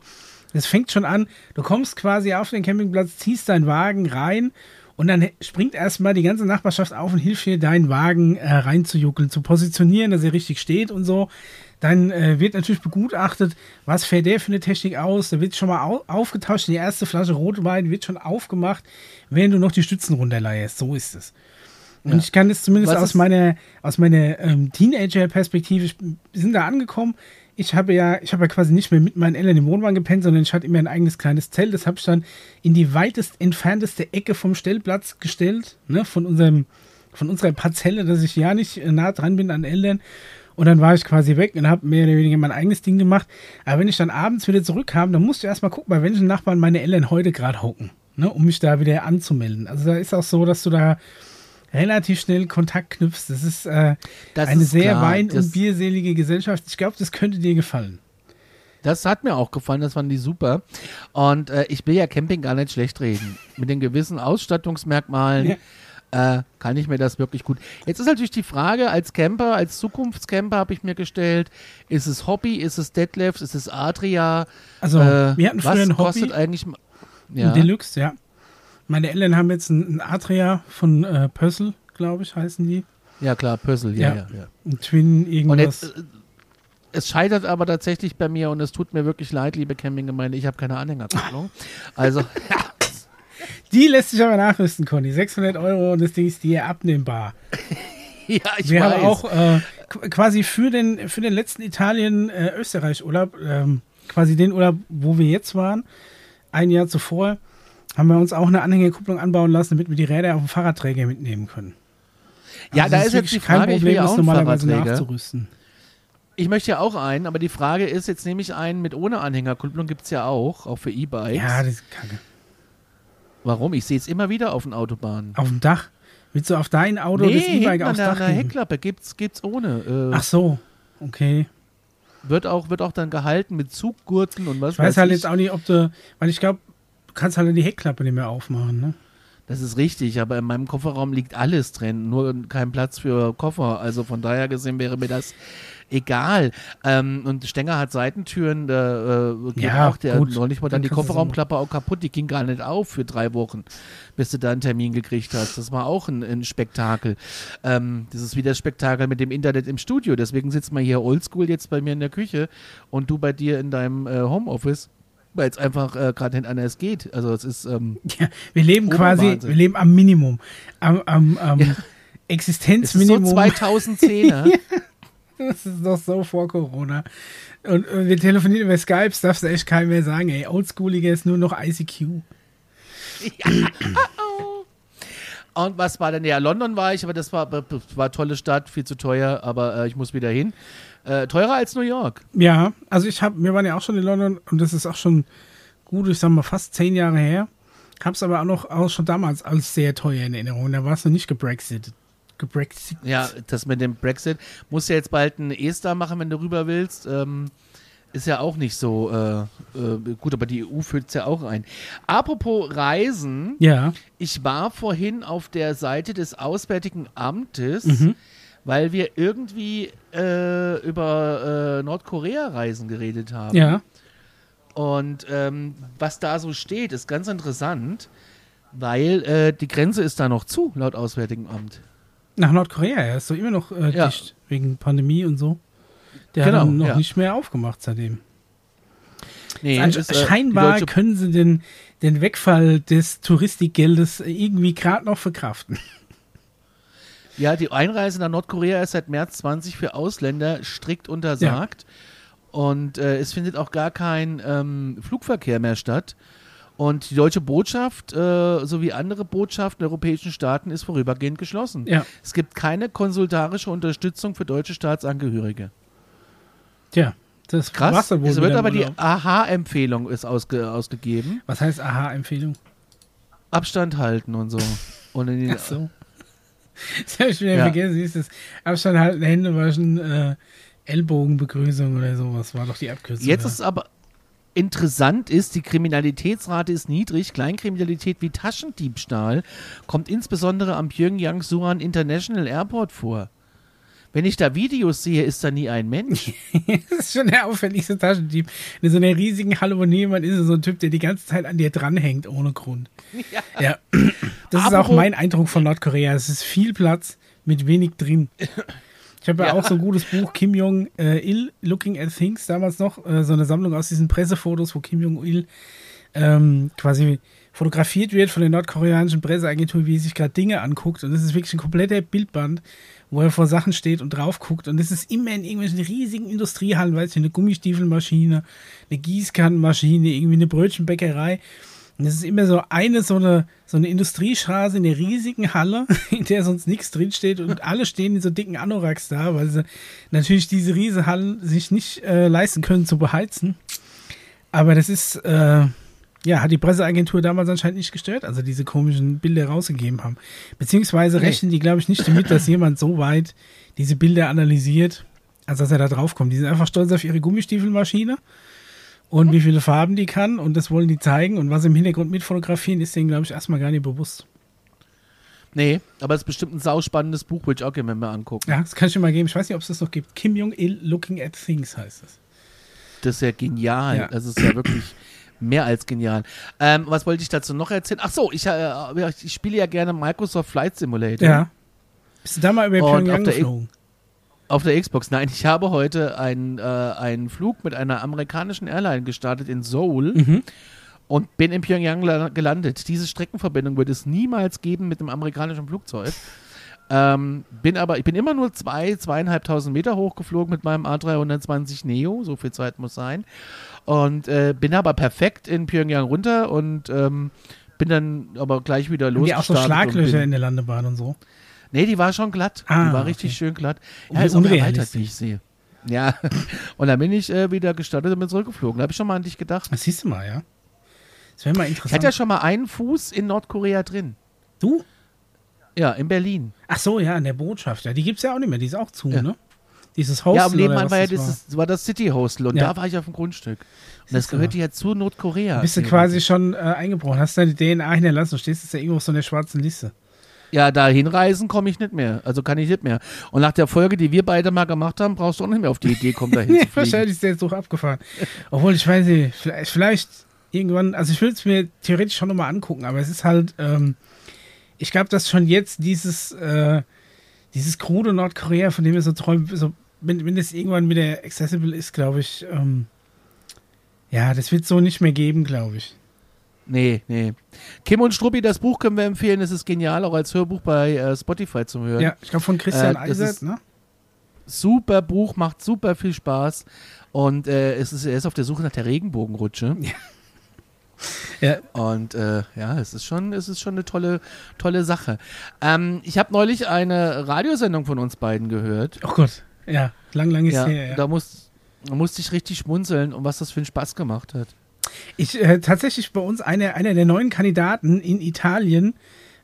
das fängt schon an, du kommst quasi auf den Campingplatz, ziehst deinen Wagen rein und dann springt erstmal die ganze Nachbarschaft auf und hilft dir, deinen Wagen äh, reinzujuckeln, zu positionieren, dass er richtig steht und so. Dann äh, wird natürlich begutachtet, was fährt der für eine Technik aus. Da wird schon mal au aufgetauscht. Die erste Flasche Rotwein wird schon aufgemacht, während du noch die Stützen runterleierst. So ist es. Und Ja. ich kann das zumindest Was aus meiner, aus meiner ähm, Teenager-Perspektive, wir sind da angekommen. Ich habe ja, ich habe ja quasi nicht mehr mit meinen Eltern im Wohnwagen gepennt, sondern ich hatte immer ein eigenes kleines Zelt. Das habe ich dann in die weitest entfernteste Ecke vom Stellplatz gestellt, ne, von unserem, von unserer Parzelle, dass ich ja nicht äh, nah dran bin an Eltern. Und dann war ich quasi weg und habe mehr oder weniger mein eigenes Ding gemacht. Aber wenn ich dann abends wieder zurückkam, dann musste ich erstmal gucken, bei welchen Nachbarn meine Eltern heute gerade hocken, ne, um mich da wieder anzumelden. Also da ist auch so, dass du da relativ schnell Kontakt knüpfst. Das ist äh, Das eine ist sehr klar. wein- Das- und bierselige Gesellschaft. Ich glaube, das könnte dir gefallen. Das hat mir auch gefallen, das fanden die super. Und äh, ich will ja Camping gar nicht schlecht reden. Mit den gewissen Ausstattungsmerkmalen äh, kann ich mir das wirklich gut. Jetzt ist natürlich die Frage, als Camper, als Zukunftscamper habe ich mir gestellt, ist es Hobby, ist es Detlefs, ist es Adria? Also, äh, wir hatten früher was ein kostet Hobby, eigentlich... m- ein Ja, Deluxe, ja. Meine Eltern haben jetzt ein, ein Adria von äh, Pössl, glaube ich, heißen die. ja klar, Pössl, ja, Ja. ja. ja. Ein Twin, Und irgendwas. jetzt, äh, es scheitert aber tatsächlich bei mir und es tut mir wirklich leid, liebe Campinggemeinde, ich habe keine Anhängerkupplung. Also, die lässt sich aber nachrüsten, Conny. 600 Euro und das Ding ist dir abnehmbar. ja, ich Wir weiß. haben auch äh, qu- quasi für den, für den letzten Italien-Österreich-Urlaub, ähm, quasi den Urlaub, wo wir jetzt waren, ein Jahr zuvor, haben wir uns auch eine Anhängerkupplung anbauen lassen, damit wir die Räder auf dem Fahrradträger mitnehmen können. ja, Also da ist jetzt wirklich die Frage, ich will ja das normalerweise nachzurüsten. Ich möchte ja auch einen, aber die Frage ist, jetzt nehme ich einen mit ohne Anhängerkupplung, gibt es ja auch, auch für E-Bikes. Ja, das ist kacke. Warum? Ich sehe es immer wieder auf den Autobahnen. Auf dem Dach. Willst du auf dein Auto das hinten E-Bike an aufs der, Dach legen? Heckklappe gibt's, gibt's ohne. Äh, Ach so, okay. wird, auch, wird auch dann gehalten mit Zuggurten und was Ich weiß halt ich. jetzt auch nicht, ob du, weil ich glaube, du kannst halt die Heckklappe nicht mehr aufmachen, ne? Das ist richtig, aber in meinem Kofferraum liegt alles drin, nur kein Platz für Koffer. Also von daher gesehen wäre mir das egal. Ähm, und Stenger hat Seitentüren, da äh, geht Ja, auch der gut. neulich war Dann dann die Kofferraumklappe auch kaputt, die ging gar nicht auf für drei Wochen, bis du da einen Termin gekriegt hast. Das war auch ein, ein Spektakel. Ähm, das ist wie das Spektakel mit dem Internet im Studio. Deswegen sitzt man hier oldschool jetzt bei mir in der Küche und du bei dir in deinem äh, Homeoffice. Weil es einfach äh, gerade nicht anders geht. Also es ist ähm, Ja, wir leben quasi, Oberwahnsinn. wir leben am Minimum. Am, am, am Ja. es ist so Existenzminimum. 2010er. das ist doch so vor Corona. Und äh, wir telefonieren über Skype, darfst du echt keinem mehr sagen, ey. Oldschooliger ist nur noch ICQ. Und was war denn? Ja, London war ich, aber das war, war tolle Stadt, viel zu teuer, aber äh, ich muss wieder hin. Äh, teurer als New York. Ja, also ich habe, wir waren ja auch schon in London und das ist auch schon gut, ich sag mal fast zehn Jahre her. Hab's aber auch noch auch schon damals als sehr teuer in Erinnerung. Da warst du nicht gebrexit. Gebrexit. Ja, das mit dem Brexit. Musst ja jetzt bald einen E-Star machen, wenn du rüber willst. Ähm, ist ja auch nicht so äh, äh, gut, aber die EU führt es ja auch ein. Apropos Reisen, Ja. ich war vorhin auf der Seite des Auswärtigen Amtes, Mhm. weil wir irgendwie äh, über äh, Nordkorea-Reisen geredet haben. Ja. Und ähm, was da so steht, ist ganz interessant, weil äh, die Grenze ist da noch zu, laut Auswärtigem Amt. Nach Nordkorea, ja, ist doch immer noch äh, Ja. dicht, wegen Pandemie und so. Der Genau, hat noch ja. nicht mehr aufgemacht seitdem. Nee, ist, äh, scheinbar können sie den, den Wegfall des Touristikgeldes irgendwie gerade noch verkraften. Ja, die Einreise nach Nordkorea ist seit März 20 für Ausländer strikt untersagt. Und äh, es findet auch gar kein ähm, Flugverkehr mehr statt. Und die deutsche Botschaft äh, sowie andere Botschaften der europäischen Staaten ist vorübergehend geschlossen. Ja. Es gibt keine konsularische Unterstützung für deutsche Staatsangehörige. Tja, das Krass. war's dann wohl es wird aber die. Aha-Empfehlung ist ausge ausgegeben. Was heißt Aha-Empfehlung? Abstand halten und so. Und in Ach so. Das habe ich wieder Ja. vergessen. Siehst das Abstand halten, Hände waschen, äh, Ellbogenbegrüßung oder sowas war doch die Abkürzung. Jetzt da. ist aber interessant ist, die Kriminalitätsrate ist niedrig. Kleinkriminalität wie Taschendiebstahl kommt insbesondere am Pyongyang Suan International Airport vor. Wenn ich da Videos sehe, ist da nie ein Mensch. das ist schon der auffälligste Taschendieb. In so einer riesigen Halle, wo niemand ist, ist so ein Typ, der die ganze Zeit an dir dranhängt, ohne Grund. Ja. Das ist auch mein Eindruck von Nordkorea. Es ist viel Platz mit wenig drin. Ich habe ja, Ja. auch so ein gutes Buch, Kim Jong-il, Looking at Things, damals noch, äh, so eine Sammlung aus diesen Pressefotos, wo Kim Jong-il ähm, quasi fotografiert wird von der nordkoreanischen Presseagentur, wie er sich gerade Dinge anguckt. Und das ist wirklich ein kompletter Bildband, wo er vor Sachen steht und drauf guckt. Und das ist immer in irgendwelchen riesigen Industriehallen, weiß ich, eine Gummistiefelmaschine, eine Gießkannenmaschine, irgendwie eine Brötchenbäckerei. Und das ist immer so eine, so eine, so eine Industriestraße in der riesigen Halle, in der sonst nichts drinsteht und alle stehen in so dicken Anoraks da, weil sie natürlich diese riesen Hallen sich nicht äh, leisten können zu beheizen. Aber das ist, äh, ja, hat die Presseagentur damals anscheinend nicht gestört, also diese komischen Bilder rausgegeben haben. Beziehungsweise Nee. rechnen die, glaube ich, nicht damit, dass jemand so weit diese Bilder analysiert, als dass er da drauf kommt. Die sind einfach stolz auf ihre Gummistiefelmaschine und wie viele Farben die kann und das wollen die zeigen und was im Hintergrund mitfotografieren, ist denen, glaube ich, erstmal gar nicht bewusst. Nee, aber es ist bestimmt ein sauspannendes Buch, würde ich auch gerne mal angucken. Ja, das kann ich dir mal geben. Ich weiß nicht, ob es das noch gibt. Kim Jong-il Looking at Things heißt es. Das ist ja genial. Ja. Das ist ja wirklich mehr als genial. Ähm, was wollte ich dazu noch erzählen? Ach so, ich, äh, ich spiele ja gerne Microsoft Flight Simulator. Ja. Bist du da mal über Pyongyang der geflogen? Auf der Xbox. Nein, ich habe heute einen, äh, einen Flug mit einer amerikanischen Airline gestartet in Seoul Mhm. und bin in Pyongyang la- gelandet. Diese Streckenverbindung wird es niemals geben mit einem amerikanischen Flugzeug. Ähm, bin aber, ich bin immer nur zwei, zweieinhalbtausend Meter hochgeflogen mit meinem A320 Neo, so viel Zeit muss sein. Und äh, bin aber perfekt in Pyongyang runter und ähm, bin dann aber gleich wieder Haben die auch so Schlaglöcher in der Landebahn und so. Nee, die war schon glatt. Ah, die war richtig okay. schön glatt. Und Ja, ist auch erweitert, wie ich sehe. Ja, und dann bin ich äh, wieder gestartet und bin zurückgeflogen. Da habe ich schon mal an dich gedacht. Das siehst du mal, ja. Das wäre mal Ich interessant. hatte ja schon mal einen Fuß in Nordkorea drin. du? Ja, in Berlin. Ach so, ja, in der Botschaft. Ja, die gibt es ja auch nicht mehr. Die ist auch zu, Ja. ne? Dieses Hostel ja, am Nebenan war ja das dieses, war das City Hostel und Ja. da war ich auf dem Grundstück. Und das gehörte ja zu Nordkorea. Bist du quasi schon äh, eingebrochen, hast deine DNA hinterlassen und stehst jetzt ja irgendwo auf so einer schwarzen Liste. Ja, da hinreisen komme ich nicht mehr. Also kann ich nicht mehr. Und nach der Folge, die wir beide mal gemacht haben, brauchst du auch nicht mehr auf die Idee kommen, dahin Nee, zu fliegen. wahrscheinlich ist der jetzt abgefahren. Obwohl, ich weiß nicht, vielleicht, vielleicht irgendwann, also ich will es mir theoretisch schon nochmal angucken, aber es ist halt, ähm, ich glaube, dass schon jetzt dieses, äh, dieses krude Nordkorea, von dem wir so träumen, so, wenn, wenn das irgendwann wieder accessible ist, glaube ich, ähm, ja, das wird so nicht mehr geben, glaube ich. Nee, nee. Kim und Struppi, das Buch können wir empfehlen. Es ist genial, auch als Hörbuch bei äh, Spotify zu hören. Ja, ich glaube von Christian Äh, Eisert, ne? Super Buch, macht super viel Spaß. Und äh, es ist, er ist auf der Suche nach der Regenbogenrutsche. Ja. Und äh, ja, es ist schon, es ist schon eine tolle, tolle Sache. Ähm, ich habe neulich eine Radiosendung von uns beiden gehört. Oh Gott, ja, lang, lang ist Ja, her. Ja. da, muss, da musste ich richtig schmunzeln und was das für einen Spaß gemacht hat. Ich äh, tatsächlich bei uns einer einer der neuen Kandidaten in Italien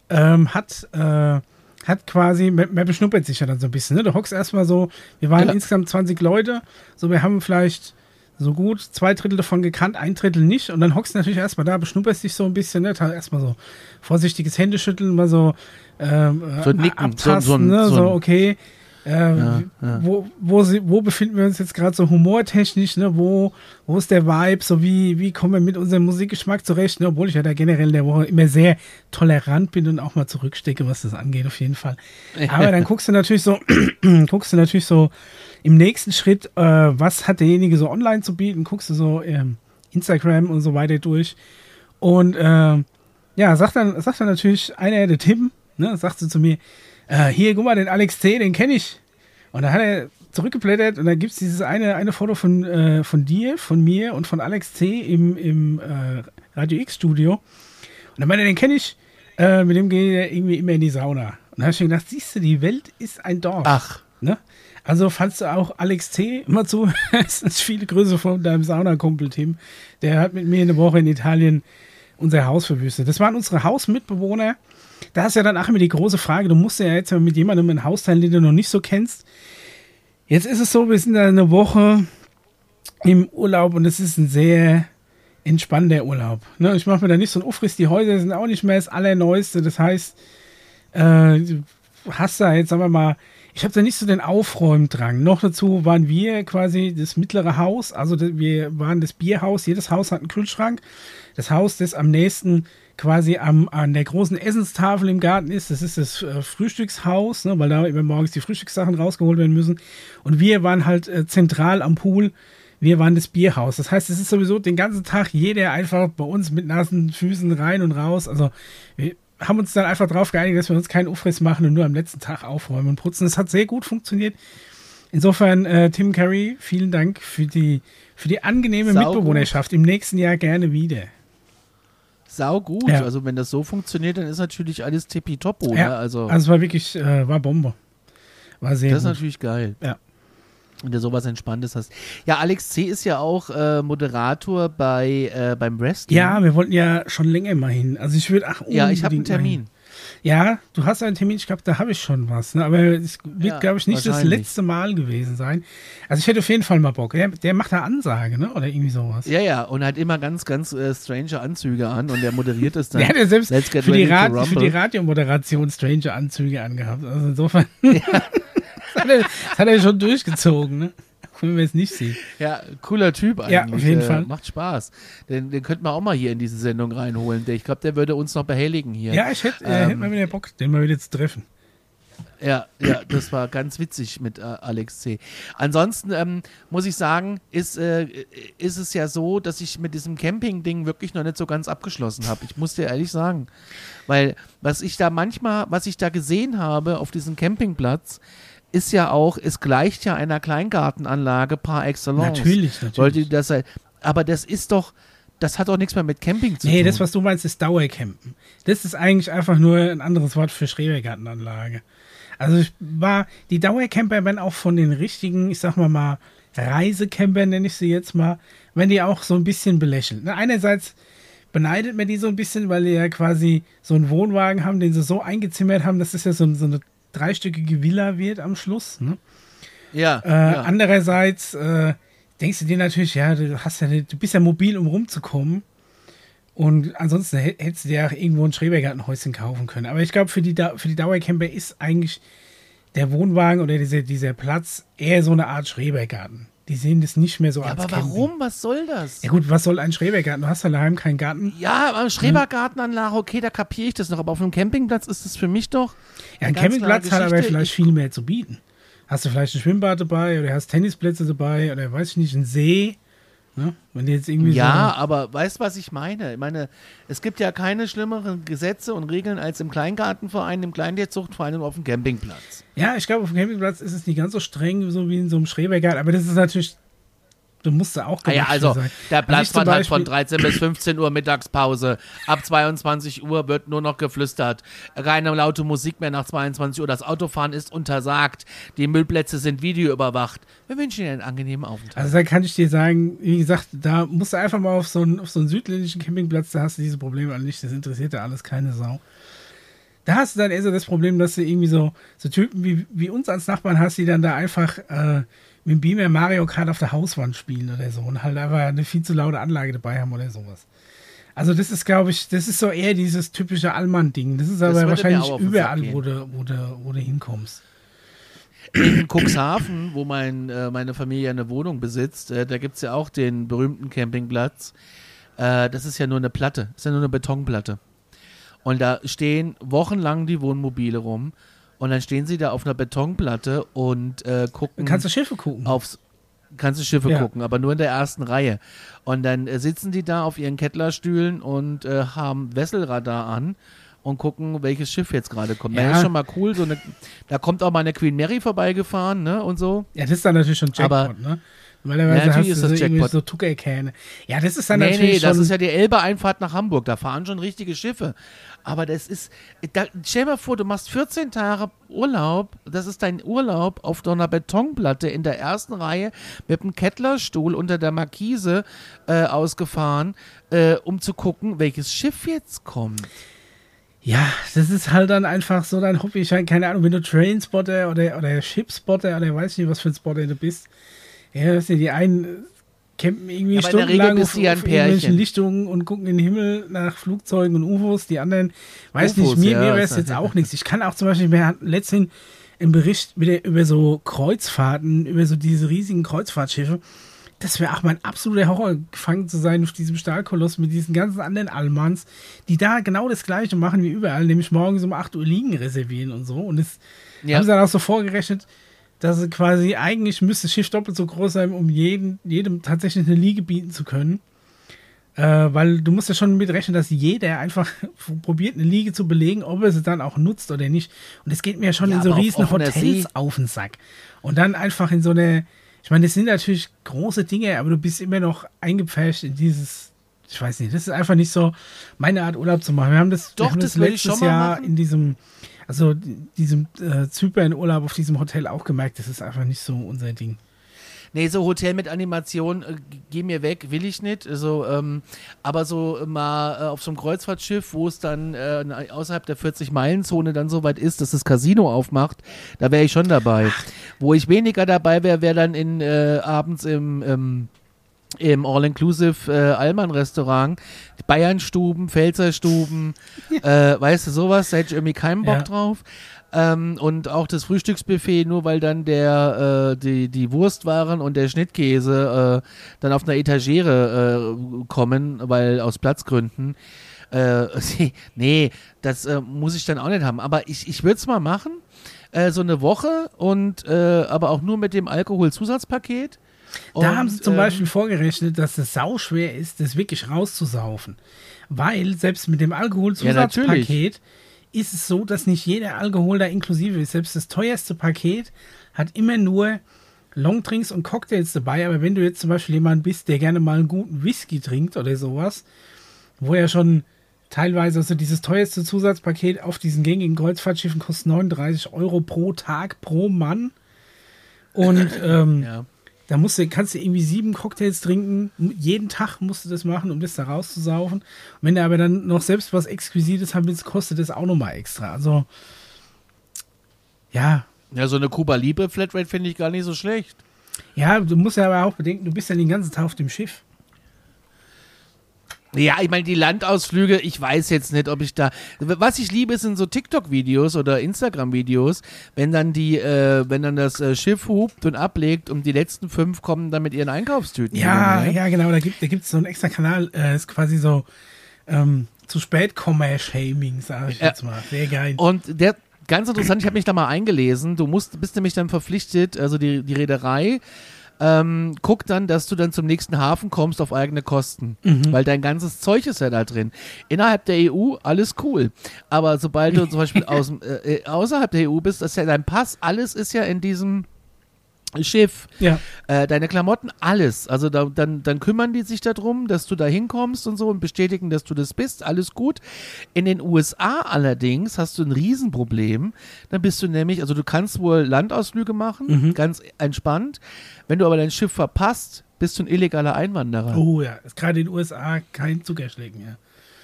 ähm, hat äh, hat quasi man, man beschnuppert sich ja dann so ein bisschen. Ne? Du hockst erstmal so. Wir waren Ja. insgesamt 20 Leute, so wir haben vielleicht so gut zwei Drittel davon gekannt, ein Drittel nicht. Und dann hockst du natürlich erstmal da, beschnupperst dich so ein bisschen, ne? erstmal so vorsichtiges Händeschütteln, mal so, ähm, So äh, nicken, so- abtasten, so ein- ne? so so, okay. Äh, Äh, ja, ja. Wo, wo, sie, wo befinden wir uns jetzt gerade so humortechnisch, ne? Wo, wo ist der Vibe? So wie, wie kommen wir mit unserem Musikgeschmack zurecht? Ne? Obwohl ich ja da generell in der Woche immer sehr tolerant bin und auch mal zurückstecke, was das angeht, auf jeden Fall. Aber dann guckst du natürlich so, guckst du natürlich so im nächsten Schritt, äh, was hat derjenige so online zu bieten, guckst du so ähm, Instagram und so weiter durch. Und äh, ja, sagt dann, sagt dann natürlich einer, der Tim, ne, sagt so zu mir, äh, hier, guck mal, den Alex C., den kenne ich. Und dann hat er zurückgeblättert und dann gibt es dieses eine, eine Foto von, äh, von dir, von mir und von Alex C. im, im äh, Radio X-Studio. Und dann meinte er, den kenne ich, äh, mit dem gehe ich irgendwie immer in die Sauna. Und dann habe ich mir gedacht, siehst du, die Welt ist ein Dorf. Ach. Ne? Also, falls du auch Alex T. immer zu, das ist viele Grüße von deinem Saunakumpel, Tim. Der hat mit mir eine Woche in Italien unser Haus verwüstet. Das waren unsere Hausmitbewohner. Da ist ja dann auch immer die große Frage, du musst ja jetzt mit jemandem ein Haus teilen, den du noch nicht so kennst. Jetzt ist es so, wir sind da eine Woche im Urlaub und es ist ein sehr entspannender Urlaub. Ne? Ich mache mir da nicht so einen Ufriss, die Häuser sind auch nicht mehr das Allerneueste. Das heißt, äh, hast da jetzt, sagen wir mal, ich habe da nicht so den Aufräumdrang. Noch dazu waren wir quasi das mittlere Haus, also wir waren das Bierhaus, jedes Haus hat einen Kühlschrank. Das Haus, das am nächsten quasi am, an der großen Essenstafel im Garten ist, das ist das äh, Frühstückshaus, ne, weil da immer morgens die Frühstückssachen rausgeholt werden müssen. Und wir waren halt äh, zentral am Pool. Wir waren das Bierhaus. Das heißt, es ist sowieso den ganzen Tag jeder einfach bei uns mit nassen Füßen rein und raus. Also wir haben uns dann einfach darauf geeinigt, dass wir uns keinen Ufriss machen und nur am letzten Tag aufräumen und putzen. Das hat sehr gut funktioniert. Insofern, äh, Tim Curry, vielen Dank für die, für die angenehme Sau Mitbewohnerschaft. Im nächsten Jahr gerne wieder. Sau gut. Ja. Also wenn das so funktioniert, dann ist natürlich alles tippitoppo. Ja. Ne? Also, also es war wirklich, äh, war Bombe. War sehr Das gut. ist natürlich geil. Ja. Und du sowas Entspanntes hast. Ja, Alex C. ist ja auch äh, Moderator bei, äh, beim Wrestling. Ja, wir wollten ja schon länger mal hin. Also ich würde, ach, Ja, ich habe einen Termin. Ja, du hast einen Termin, ich glaube, da habe ich schon was. Ne? Aber es wird, ja, glaube ich, nicht das letzte Mal gewesen sein. Also ich hätte auf jeden Fall mal Bock. Der, der macht da Ansage, ne? Oder irgendwie sowas. Ja, ja, und hat immer ganz, ganz äh, strange Anzüge an und der moderiert es dann. der hat ja selbst für die, Rad für die Radiomoderation strange Anzüge angehabt. Also insofern. Ja. das, hat er, das hat er schon durchgezogen, ne? Wenn wir es nicht sehen. Ja, cooler Typ eigentlich. Ja, auf jeden äh, Fall. Macht Spaß. Den, den könnten wir auch mal hier in diese Sendung reinholen. Ich glaube, der würde uns noch behelligen hier. Ja, ich hätte äh, ähm, hätt mal wieder Bock, den mal wieder zu treffen. Ja, ja, das war ganz witzig mit äh, Alex C. Ansonsten ähm, muss ich sagen, ist, äh, ist es ja so, dass ich mit diesem Camping-Ding wirklich noch nicht so ganz abgeschlossen habe. Ich muss dir ehrlich sagen. Weil was ich da manchmal, was ich da gesehen habe auf diesem Campingplatz, ist ja auch, es gleicht ja einer Kleingartenanlage par excellence. Natürlich, natürlich. Wollte das, aber das ist doch, das hat doch nichts mehr mit Camping zu nee, tun. Nee, das, was du meinst, ist Dauercampen. Das ist eigentlich einfach nur ein anderes Wort für Schrebergartenanlage. Also ich war, die Dauercamper werden auch von den richtigen, ich sag mal mal, Reisecampern, nenne ich sie jetzt mal, wenn die auch so ein bisschen belächelt. Ne, einerseits beneidet man die so ein bisschen, weil die ja quasi so einen Wohnwagen haben, den sie so eingezimmert haben, das ist ja so, so eine dreistöckige Villa wird am Schluss. Ne? Ja, äh, ja. Andererseits äh, denkst du dir natürlich, ja, du hast ja, du bist ja mobil, um rumzukommen. Und ansonsten hättest du dir auch irgendwo ein Schrebergartenhäuschen kaufen können. Aber ich glaube, für die, für die Dauercamper ist eigentlich der Wohnwagen oder dieser, dieser Platz eher so eine Art Schrebergarten. Die sehen das nicht mehr so ja, als Aber Camping. warum? Was soll das? Ja gut, was soll ein Schrebergarten? Du hast ja daheim keinen Garten. Ja, aber Schrebergartenanlage, okay, da kapiere ich das noch. Aber auf einem Campingplatz ist das für mich doch. Ja, ein Campingplatz hat aber vielleicht viel mehr zu bieten. Hast du vielleicht ein Schwimmbad dabei oder hast Tennisplätze dabei oder weiß ich nicht, einen See? Ne? Wenn jetzt irgendwie ja, so aber weißt du, was ich meine? Ich meine, es gibt ja keine schlimmeren Gesetze und Regeln als im Kleingartenverein, im Kleintierzuchtverein und auf dem Campingplatz. Ja, ich glaube, auf dem Campingplatz ist es nicht ganz so streng, so wie in so einem Schrebergarten, aber das ist natürlich du musst da auch ah ja, also sein. der Platzmann also hat von 13 bis 15 Uhr Mittagspause. Ab 22 Uhr wird nur noch geflüstert. Keine laute Musik mehr nach 22 Uhr. Das Autofahren ist untersagt. Die Müllplätze sind videoüberwacht. Wir wünschen dir einen angenehmen Aufenthalt. Also da kann ich dir sagen, wie gesagt, da musst du einfach mal auf so einen, auf so einen südländischen Campingplatz, da hast du diese Probleme alle nicht. Das interessiert ja alles keine Sau. Da hast du dann eher so das Problem, dass du irgendwie so, so Typen wie, wie uns als Nachbarn hast, die dann da einfach äh, mit dem Beamer Mario Kart auf der Hauswand spielen oder so und halt einfach eine viel zu laute Anlage dabei haben oder sowas. Also das ist, glaube ich, das ist so eher dieses typische Allmann-Ding. Das ist aber das wahrscheinlich überall, wo du, wo, du, wo du hinkommst. In Cuxhaven, wo mein, äh, meine Familie eine Wohnung besitzt, äh, da gibt es ja auch den berühmten Campingplatz. Äh, das ist ja nur eine Platte, das ist ja nur eine Betonplatte. Und da stehen wochenlang die Wohnmobile rum. Und dann stehen sie da auf einer Betonplatte und äh, gucken. Kannst du Schiffe gucken? Aufs, kannst du Schiffe Ja. gucken, aber nur in der ersten Reihe. Und dann äh, sitzen die da auf ihren Kettlerstühlen und äh, haben Wesselradar an und gucken, welches Schiff jetzt gerade kommt. Ja. Das ist schon mal cool. So eine, da kommt auch mal eine Queen Mary vorbeigefahren, ne? Und so. Ja, das ist dann natürlich schon Jackpot, Aber- ne? Normalerweise Ja, natürlich hast ist du das so Jackpot. so Tuckerkähne. Ja, das ist dann Nee, natürlich nee, das schon... ist ja die Elbe-Einfahrt nach Hamburg. Da fahren schon richtige Schiffe. Aber das ist, da, stell dir mal vor, du machst 14 Tage Urlaub. Das ist dein Urlaub auf so einer Betonplatte in der ersten Reihe mit einem Kettlerstuhl unter der Markise äh, ausgefahren, äh, um zu gucken, welches Schiff jetzt kommt. Ja, das ist halt dann einfach so dein Hobby. Ich meine, keine Ahnung, wenn du Trainspotter oder, oder Shipspotter oder weiß nicht, was für ein Spotter du bist. Ja, weißt du, die einen campen irgendwie Ja, der stundenlang auf, ja auf irgendwelchen. Lichtungen und gucken in den Himmel nach Flugzeugen und UFOs. Die anderen, weiß UFOs, nicht, mir, ja, mir wäre ist es jetzt das- auch nichts. Ich kann auch zum Beispiel, wir hatten letztens einen Bericht wieder über so Kreuzfahrten, über so diese riesigen Kreuzfahrtschiffe. Das wäre auch mein absoluter Horror, gefangen zu sein auf diesem Stahlkoloss mit diesen ganzen anderen Almans, die da genau das Gleiche machen wie überall, nämlich morgens um 8 Uhr liegen reservieren und so. Und das Ja. haben sie dann auch so vorgerechnet, dass sie quasi eigentlich müsste Schiff doppelt so groß sein, um jeden, jedem tatsächlich eine Liege bieten zu können. Äh, weil du musst ja schon mitrechnen, dass jeder einfach probiert, eine Liege zu belegen, ob er sie dann auch nutzt oder nicht. Und es geht mir ja schon Ja, in so riesen Hotels See. auf den Sack. Und dann einfach in so eine, ich meine, das sind natürlich große Dinge, aber du bist immer noch eingepfercht in dieses, ich weiß nicht, das ist einfach nicht so meine Art Urlaub zu machen. Wir haben das, Doch, haben das das letztes Jahr machen. in diesem, also diesem äh, Zypern-Urlaub auf diesem Hotel auch gemerkt, das ist einfach nicht so unser Ding. Nee, so Hotel mit Animation, äh, geh mir weg, will ich nicht. Also, ähm, aber so mal äh, auf so einem Kreuzfahrtschiff, wo es dann äh, außerhalb der 40-Meilen-Zone dann so weit ist, dass das Casino aufmacht, da wäre ich schon dabei. Wo ich weniger dabei wäre, wäre dann in äh, abends im ähm, im All-Inclusive äh, Allmann-Restaurant, Bayernstuben, Pfälzerstuben, äh, weißt du, sowas, da hätte ich irgendwie keinen Bock Ja. drauf. Ähm, und auch das Frühstücksbuffet, nur weil dann der, äh, die, die Wurstwaren und der Schnittkäse äh, dann auf einer Etagere äh, kommen, weil aus Platzgründen. Äh, nee, das äh, muss ich dann auch nicht haben. Aber ich, ich würde es mal machen, äh, so eine Woche und äh, aber auch nur mit dem Alkoholzusatzpaket. Da Und, haben sie zum ähm, Beispiel vorgerechnet, dass es sauschwer ist, das wirklich rauszusaufen. Weil selbst mit dem Alkoholzusatzpaket ist es so, dass nicht jeder Alkohol da inklusive ist. Selbst das teuerste Paket hat immer nur Longdrinks und Cocktails dabei. Aber wenn du jetzt zum Beispiel jemand bist, der gerne mal einen guten Whisky trinkt oder sowas, wo ja schon teilweise, also dieses teuerste Zusatzpaket auf diesen gängigen Kreuzfahrtschiffen kostet 39 Euro pro Tag pro Mann. Und ähm, Ja. Da musst du, kannst du irgendwie sieben Cocktails trinken. Jeden Tag musst du das machen, um das da rauszusaufen. Und wenn du aber dann noch selbst was Exquisites haben willst, kostet das auch nochmal extra. Also, ja. Ja, so eine Cuba Libre Flatrate finde ich gar nicht so schlecht. Ja, du musst ja aber auch bedenken, du bist ja den ganzen Tag auf dem Schiff. Ja, ich meine, die Landausflüge, ich weiß jetzt nicht, ob ich da. Was ich liebe, sind so TikTok-Videos oder Instagram-Videos, wenn dann die, äh, wenn dann das äh, Schiff hupt und ablegt und die letzten fünf kommen dann mit ihren Einkaufstüten. Ja, wieder, ne? ja, genau. Da gibt es so einen extra Kanal, äh, ist quasi so ähm, zu spät Shaming, sage ich jetzt mal. Sehr geil. Und der, ganz interessant, ich habe mich da mal eingelesen, du musst, bist nämlich dann verpflichtet, also die, die Reederei, ähm, guckt dann, dass du dann zum nächsten Hafen kommst auf eigene Kosten. Weil dein ganzes Zeug ist ja da drin. Innerhalb der EU, alles cool. Aber sobald du zum Beispiel aus, äh, äh, außerhalb der EU bist, das ist ja dein Pass, alles ist ja in diesem Schiff. Ja. Äh, deine Klamotten, alles. Also da, dann, dann kümmern die sich darum, dass du da hinkommst und so und bestätigen, dass du das bist. Alles gut. In den USA allerdings hast du ein Riesenproblem. Dann bist du nämlich, also du kannst wohl Landausflüge machen, ganz entspannt. Wenn du aber dein Schiff verpasst, bist du ein illegaler Einwanderer. Oh ja, ist gerade in den USA kein Zuckerschlecken, ja.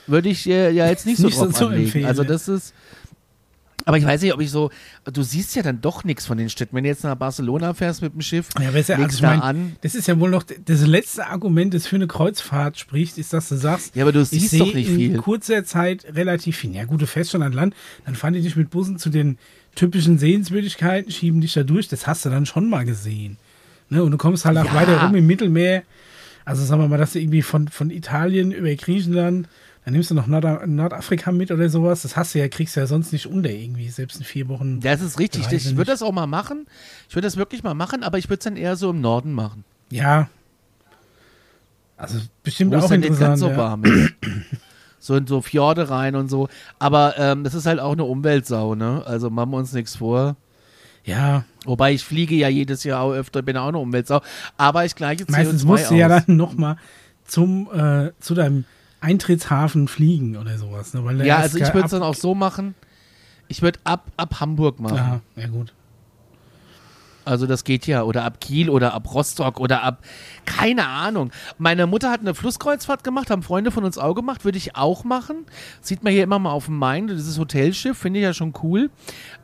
Würde ich äh, ja jetzt nicht so Nicht so anlegen. empfehlen, Also das ist Aber ich weiß nicht, ob ich so, du siehst ja dann doch nichts von den Städten. Wenn du jetzt nach Barcelona fährst mit dem Schiff, Ja, ist ja, also legst ich da mein, an. das ist ja wohl noch das letzte Argument, das für eine Kreuzfahrt spricht, ist, dass du sagst, Ja, aber du ich siehst sehe doch nicht in viel. kurzer Zeit relativ viel. Ja gut, du fährst schon an Land, dann fahren die dich mit Bussen zu den typischen Sehenswürdigkeiten, schieben dich da durch, das hast du dann schon mal gesehen. Ne? Und du kommst halt auch Ja. weiter rum im Mittelmeer. Also sagen wir mal, dass du irgendwie von, von Italien über Griechenland, dann nimmst du noch Nord Nordafrika mit oder sowas, das hast du ja, kriegst du ja sonst nicht unter irgendwie, selbst in vier Wochen. Das ist richtig. Reise Ich würde das auch mal machen. Ich würde das wirklich mal machen, aber ich würde es dann eher so im Norden machen. Ja. Also bestimmt Wo auch dann interessant. ganz so ja. warm ist. So in so Fjorde rein und so. Aber ähm, das ist halt auch eine Umweltsau, ne? Also machen wir uns nichts vor. Ja, Wobei ich fliege ja jedes Jahr auch öfter, bin auch eine Umweltsau. Aber ich gleiche CO2 meistens musst du aus. ja dann nochmal zum äh, zu deinem Eintrittshafen fliegen oder sowas. Ne? Weil ja, also ich würde es dann auch so machen. Ich würde ab, ab Hamburg machen. Ja, ja gut. Also das geht ja. Oder ab Kiel oder ab Rostock oder ab, keine Ahnung. Meine Mutter hat eine Flusskreuzfahrt gemacht, haben Freunde von uns auch gemacht, würde ich auch machen. Sieht man hier immer mal auf dem Main, dieses Hotelschiff, finde ich ja schon cool.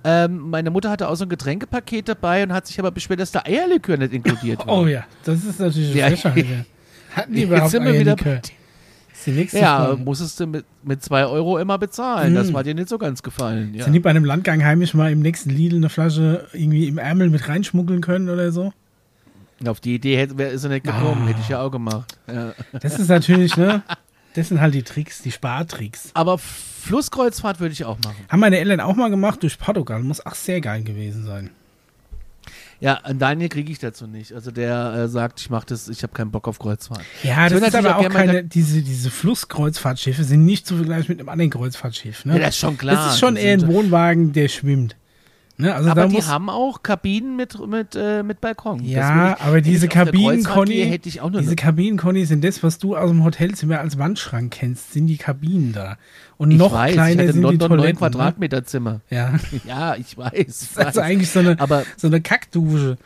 Ähm, meine Mutter hatte auch so ein Getränkepaket dabei und hat sich aber beschwert, dass da Eierlikör nicht inkludiert war. Oh ja, das ist natürlich eine ja. Hatten die Jetzt überhaupt sind wir wieder bei- Das ist die nächste Ja, Frage. musstest du mit, mit zwei Euro immer bezahlen. Das Mhm. war dir nicht so ganz gefallen. Ja. Sind die bei einem Landgang heimisch mal im nächsten Lidl eine Flasche irgendwie im Ärmel mit reinschmuggeln können oder so? Auf die Idee hätte, ist er nicht gekommen, Ah. hätte ich ja auch gemacht. Ja. Das ist natürlich, ne? Das sind halt die Tricks, die Spartricks. Aber Flusskreuzfahrt würde ich auch machen. Haben meine Eltern auch mal gemacht durch Portugal. Muss auch sehr geil gewesen sein. Ja, an Daniel kriege ich dazu nicht. Also der äh, sagt, ich mache das, ich habe keinen Bock auf Kreuzfahrt. Ja, Ich das ist aber auch auch keine, diese, diese Flusskreuzfahrtschiffe sind nicht zu vergleichen mit einem anderen Kreuzfahrtschiff. Ne? Ja, das ist schon klar. Das ist schon Die eher ein Wohnwagen, der schwimmt. Ne? Also Aber die haben auch Kabinen mit, mit, äh, mit Balkon. Ja, ich- aber diese Kabinen, Conny, diese Kabinen, Conny, sind das, was du aus dem Hotelzimmer als Wandschrank kennst, sind die Kabinen da. Und ich noch weiß, kleiner ich hatte in sind die London neun Toiletten. Ne? Quadratmeter Zimmer. Ja, Ja, ich weiß. Ich das ist weiß. eigentlich so eine, Aber so eine Kackdusche,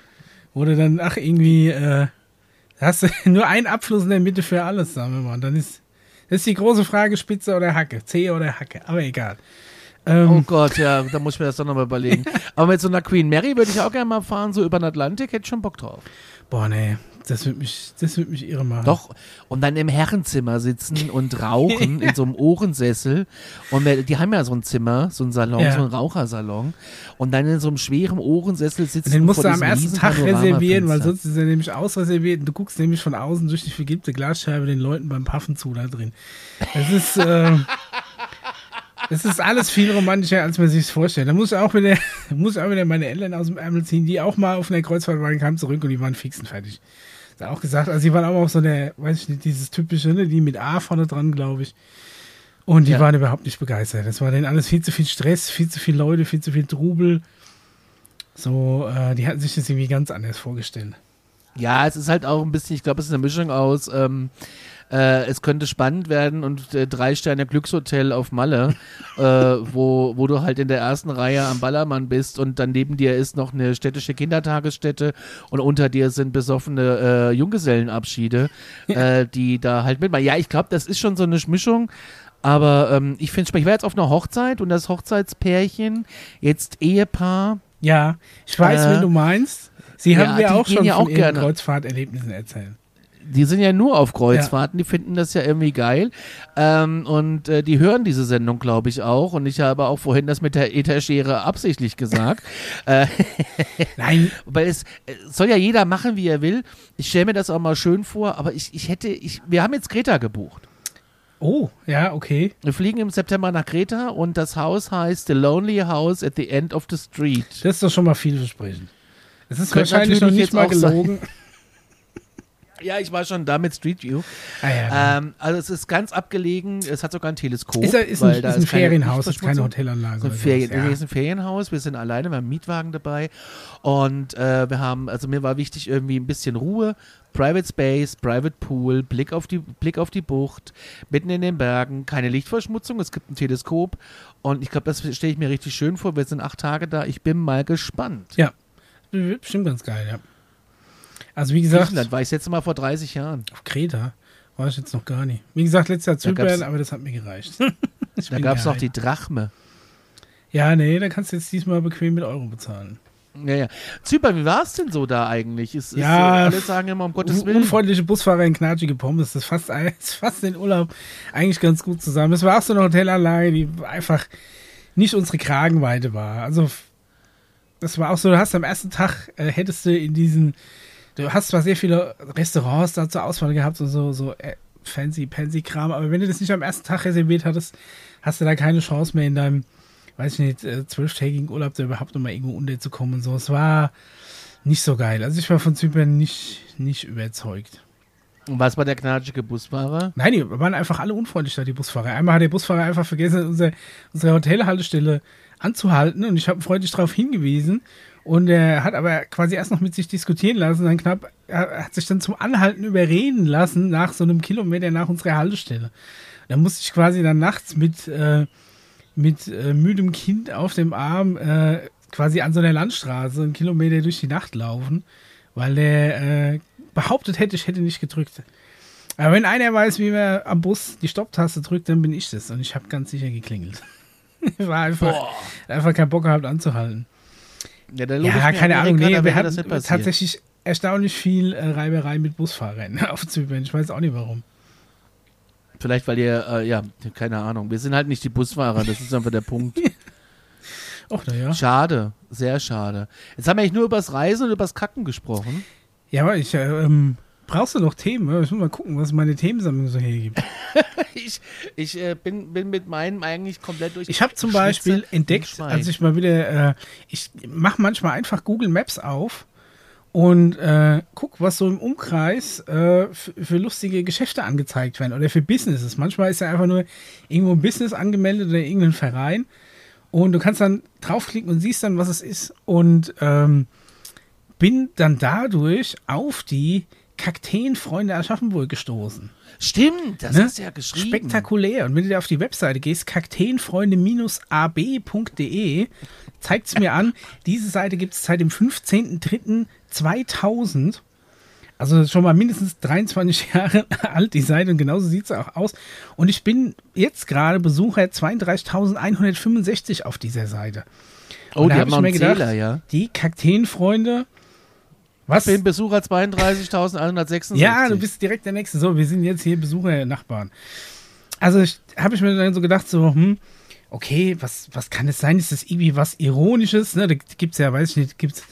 wo du dann, ach, irgendwie, äh, hast du nur einen Abfluss in der Mitte für alles, sagen wir mal. Und dann ist, das ist die große Frage, Spitze oder Hacke, Zehe oder Hacke, aber egal. Ähm, Oh Gott, ja, da muss ich mir das doch nochmal überlegen. Aber mit so einer Queen Mary würde ich auch gerne mal fahren, so über den Atlantik, hätte ich schon Bock drauf. Boah, nee, das wird mich, das wird mich irre machen. Doch, und dann im Herrenzimmer sitzen und rauchen in so einem Ohrensessel. Und wir- die haben ja so ein Zimmer, so ein Salon, Ja. so ein Rauchersalon. Und dann in so einem schweren Ohrensessel sitzen. Den musst vor du am ersten Tag reservieren, weil sonst ist er nämlich ausreserviert und du guckst nämlich von außen durch die vergilbte Glasscheibe den Leuten beim Paffen zu da drin. Das ist, äh, das ist alles viel romantischer, als man sich vorstellt. Da muss auch wieder, muss auch wieder meine Eltern aus dem Ärmel ziehen, die auch mal auf einer Kreuzfahrt waren, kamen zurück und die waren fix und fertig. Da auch gesagt, also die waren auch auf so der, weiß ich nicht, dieses typische, ne, die mit A vorne dran, glaube ich. Und die Ja. waren überhaupt nicht begeistert. Das war denen alles viel zu viel Stress, viel zu viele Leute, viel zu viel Trubel. So, äh, die hatten sich das irgendwie ganz anders vorgestellt. Ja, es ist halt auch ein bisschen, ich glaube, es ist eine Mischung aus, ähm, äh, es könnte spannend werden und äh, drei Sterne Glückshotel auf Malle, äh, wo, wo du halt in der ersten Reihe am Ballermann bist und dann neben dir ist noch eine städtische Kindertagesstätte und unter dir sind besoffene äh, Junggesellenabschiede, äh, die da halt mitmachen. Ja, ich glaube, das ist schon so eine Mischung. Aber ähm, ich finde, ich war jetzt auf einer Hochzeit und das Hochzeitspärchen, jetzt Ehepaar, Ja, ich weiß, Äh, wenn du meinst. Sie ja, haben mir auch schon ja von auch ihren gerne. Kreuzfahrterlebnissen erzählt. Die sind ja nur auf Kreuzfahrten, die finden das ja irgendwie geil. Ähm, und äh, die hören diese Sendung, glaube ich, auch. Und ich habe auch vorhin das mit der Etagere absichtlich gesagt. äh, Nein, weil es äh, soll ja jeder machen, wie er will. Ich stelle mir das auch mal schön vor, aber ich, ich hätte, ich, wir haben jetzt Kreta gebucht. oh, ja, okay. Wir fliegen im September nach Kreta und das Haus heißt The Lonely House at the End of the Street. Das ist doch schon mal vielversprechend. Es ist Könnte wahrscheinlich noch nicht mal auch sein. Ja, ich war schon da mit Street View. Ah, ja, Ähm, also es ist ganz abgelegen, es hat sogar ein Teleskop. ist, ist ein, ist ein keine Ferienhaus, ist keine. Hotelanlage. So ein Ferien, nee, ist ein Ferienhaus, wir sind alleine, wir haben einen Mietwagen dabei und äh, wir haben, also mir war wichtig irgendwie ein bisschen Ruhe, Private Space, Private Pool, Blick auf die, Blick auf die Bucht, mitten in den Bergen, keine Lichtverschmutzung, es gibt ein Teleskop und ich glaube, das stelle ich mir richtig schön vor, wir sind acht Tage da, ich bin mal gespannt. Ja. Wird Bestimmt ganz geil, ja. Also wie gesagt, Griechenland war ich jetzt mal vor 30 Jahren. auf Kreta war ich jetzt noch gar nicht. Wie gesagt, letztes Jahr Da Zypern, aber das hat mir gereicht. Ich Da gab es noch die Drachme. Ja, nee, da kannst du jetzt diesmal bequem mit Euro bezahlen. Ja, ja. Zypern, wie war es denn so da eigentlich? Ist, Ja, ist, alle sagen immer, um Gottes Willen. unfreundliche Busfahrer in knatschige Pommes, das fasst, das fasst den Urlaub eigentlich ganz gut zusammen. Es war auch so eine Hotelanlage, die einfach nicht unsere Kragenweite war. Also, das war auch so, du hast am ersten Tag, äh, hättest du in diesen, du hast zwar sehr viele Restaurants da zur Auswahl gehabt und so, so äh, fancy, fancy Kram, aber wenn du das nicht am ersten Tag reserviert hattest, hast du da keine Chance mehr in deinem, weiß ich nicht, äh, zwölftägigen Urlaub da überhaupt nochmal irgendwo unterzukommen und so. Es war nicht so geil. Also ich war von Zypern nicht, nicht überzeugt. Und was war der knatschige Busfahrer? Nein, die waren einfach alle unfreundlich da, die Busfahrer. Einmal hat der Busfahrer einfach vergessen, unsere, unsere Hotelhaltestelle anzuhalten und ich habe freundlich darauf hingewiesen und er hat aber quasi erst noch mit sich diskutieren lassen, dann knapp, er hat sich dann zum Anhalten überreden lassen nach so einem Kilometer nach unserer Haltestelle. Da musste ich quasi dann nachts mit, äh, mit äh, müdem Kind auf dem Arm äh, quasi an so einer Landstraße einen Kilometer durch die Nacht laufen, weil der äh, behauptet hätte, ich hätte nicht gedrückt. Aber wenn einer weiß, wie man am Bus die Stopptaste drückt, dann bin ich das. Und ich habe ganz sicher geklingelt. Ich war einfach, einfach keinen Bock gehabt anzuhalten. Ja, Ja, keine Ahnung. Nee, wir hatten das tatsächlich erstaunlich viel äh, Reiberei mit Busfahrern auf Zypern. Ich weiß auch nicht warum. Vielleicht, weil ihr, äh, ja, keine Ahnung. Wir sind halt nicht die Busfahrer, das ist einfach der Punkt. Och, naja. Schade, sehr schade. Jetzt haben wir eigentlich nur übers Reisen und übers Kacken gesprochen. Ja, aber ich, äh, ähm, brauchst du noch Themen? Ich muss mal gucken, was meine Themensammlung so hergibt. Ich, ich äh, bin, bin mit meinem eigentlich komplett durch. Ich habe zum Schnitze Beispiel entdeckt, als ich mal wieder, äh, ich mache manchmal einfach Google Maps auf und äh, guck, was so im Umkreis äh, für, für lustige Geschäfte angezeigt werden oder für Businesses. Manchmal ist ja einfach nur irgendwo ein Business angemeldet oder irgendein Verein und du kannst dann draufklicken und siehst dann, was es ist und ähm, bin dann dadurch auf die Kakteenfreunde Aschaffenburg gestoßen. Stimmt, das Ne? hast du ja geschrieben. Spektakulär. Und wenn du da auf die Webseite gehst, kakteenfreunde-ab.de, zeigt es mir an, diese Seite gibt es seit dem 15.03.2000. Also schon mal mindestens 23 Jahre alt, die Seite. Und genauso sieht sie auch aus. Und ich bin jetzt gerade Besucher 32.165 auf dieser Seite. Oh, Und die da haben ich mir gedacht, Zähler, ja. Die Kakteenfreunde. Was? Ich bin Besucher 32.166. Ja, du bist direkt der Nächste. So, wir sind jetzt hier Besucher, Nachbarn. Also habe ich mir dann so gedacht, so, hm, okay, was, was kann es sein? Ist das irgendwie was Ironisches? Ne? Da gibt's ja, weiß ich nicht, gibt's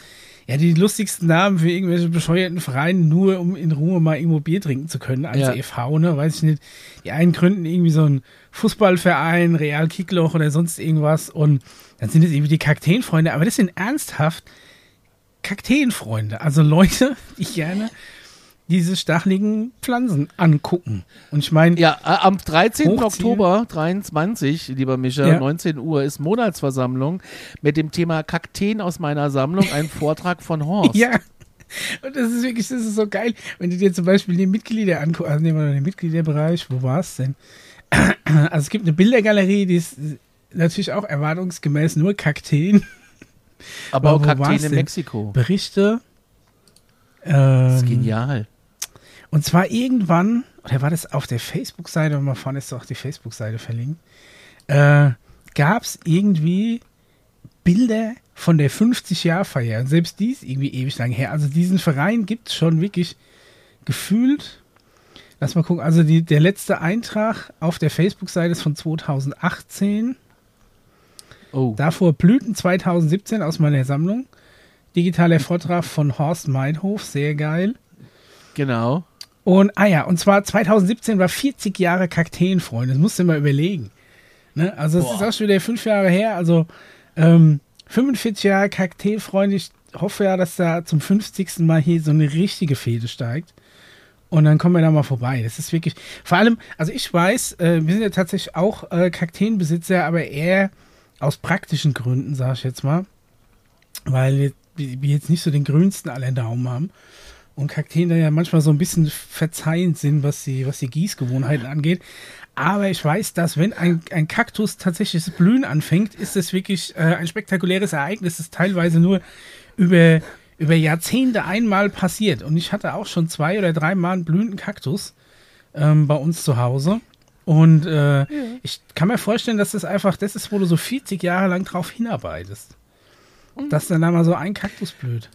ja die lustigsten Namen für irgendwelche bescheuerten Vereine, nur um in Ruhe mal irgendwo Bier trinken zu können als Ja. e.V., ne? Weiß ich nicht. Die einen gründen irgendwie so einen Fußballverein, Real Kickloch oder sonst irgendwas und dann sind es irgendwie die Kakteenfreunde, aber das sind ernsthaft Kakteenfreunde, also Leute, die gerne diese stacheligen Pflanzen angucken. Und ich meine, Ja, äh, am 13. Hochziehen. Oktober 23, lieber Micha, Ja. 19 Uhr ist Monatsversammlung mit dem Thema Kakteen aus meiner Sammlung, ein Vortrag von Horst. ja. Und das ist wirklich, das ist so geil, wenn du dir zum Beispiel die Mitglieder anguckst, also nehmen wir mal den Mitgliederbereich, wo war es denn? Also es gibt eine Bildergalerie, die ist natürlich auch erwartungsgemäß nur Kakteen. Aber auch Kakteen in? Mexiko. Berichte. Das ist Ähm, genial. Und zwar irgendwann, oder war das auf der Facebook-Seite, mal vorne ist doch die Facebook-Seite verlinkt, äh, gab es irgendwie Bilder von der 50-Jahr-Feier. Und selbst die ist irgendwie ewig lang her. Also diesen Verein gibt es schon wirklich gefühlt. Lass mal gucken. Also die, der letzte Eintrag auf der Facebook-Seite ist von 2018. Oh, Davor Blüten 2017 aus meiner Sammlung. Digitaler Vortrag von Horst Meinhof, sehr geil. genau. Und, ah ja, und zwar 2017 war 40 Jahre Kakteenfreunde. Das musst du mal überlegen. Ne? Also, es ist auch schon wieder fünf Jahre her. Also, ähm, 45 Jahre Kakteenfreunde. Ich hoffe ja, dass da zum 50. Mal hier so eine richtige Fehde steigt. Und dann kommen wir da mal vorbei. Das ist wirklich, vor allem, also ich weiß, äh, wir sind ja tatsächlich auch äh, Kakteenbesitzer, aber eher aus praktischen Gründen, sage ich jetzt mal. Weil wir, jetzt nicht so den grünsten aller Daumen haben. Und Kakteen da ja manchmal so ein bisschen verzeihend sind, was die, was die Gießgewohnheiten angeht. Aber ich weiß, dass wenn ein, ein Kaktus tatsächlich Blühen anfängt, ist das wirklich äh, ein spektakuläres Ereignis, das teilweise nur über, über Jahrzehnte einmal passiert. Und ich hatte auch schon zwei oder dreimal einen blühenden Kaktus ähm, bei uns zu Hause. Und äh, ich kann mir vorstellen, dass das einfach, das ist, wo du so 40 Jahre lang drauf hinarbeitest. Dass dann da mal so ein Kaktus blüht.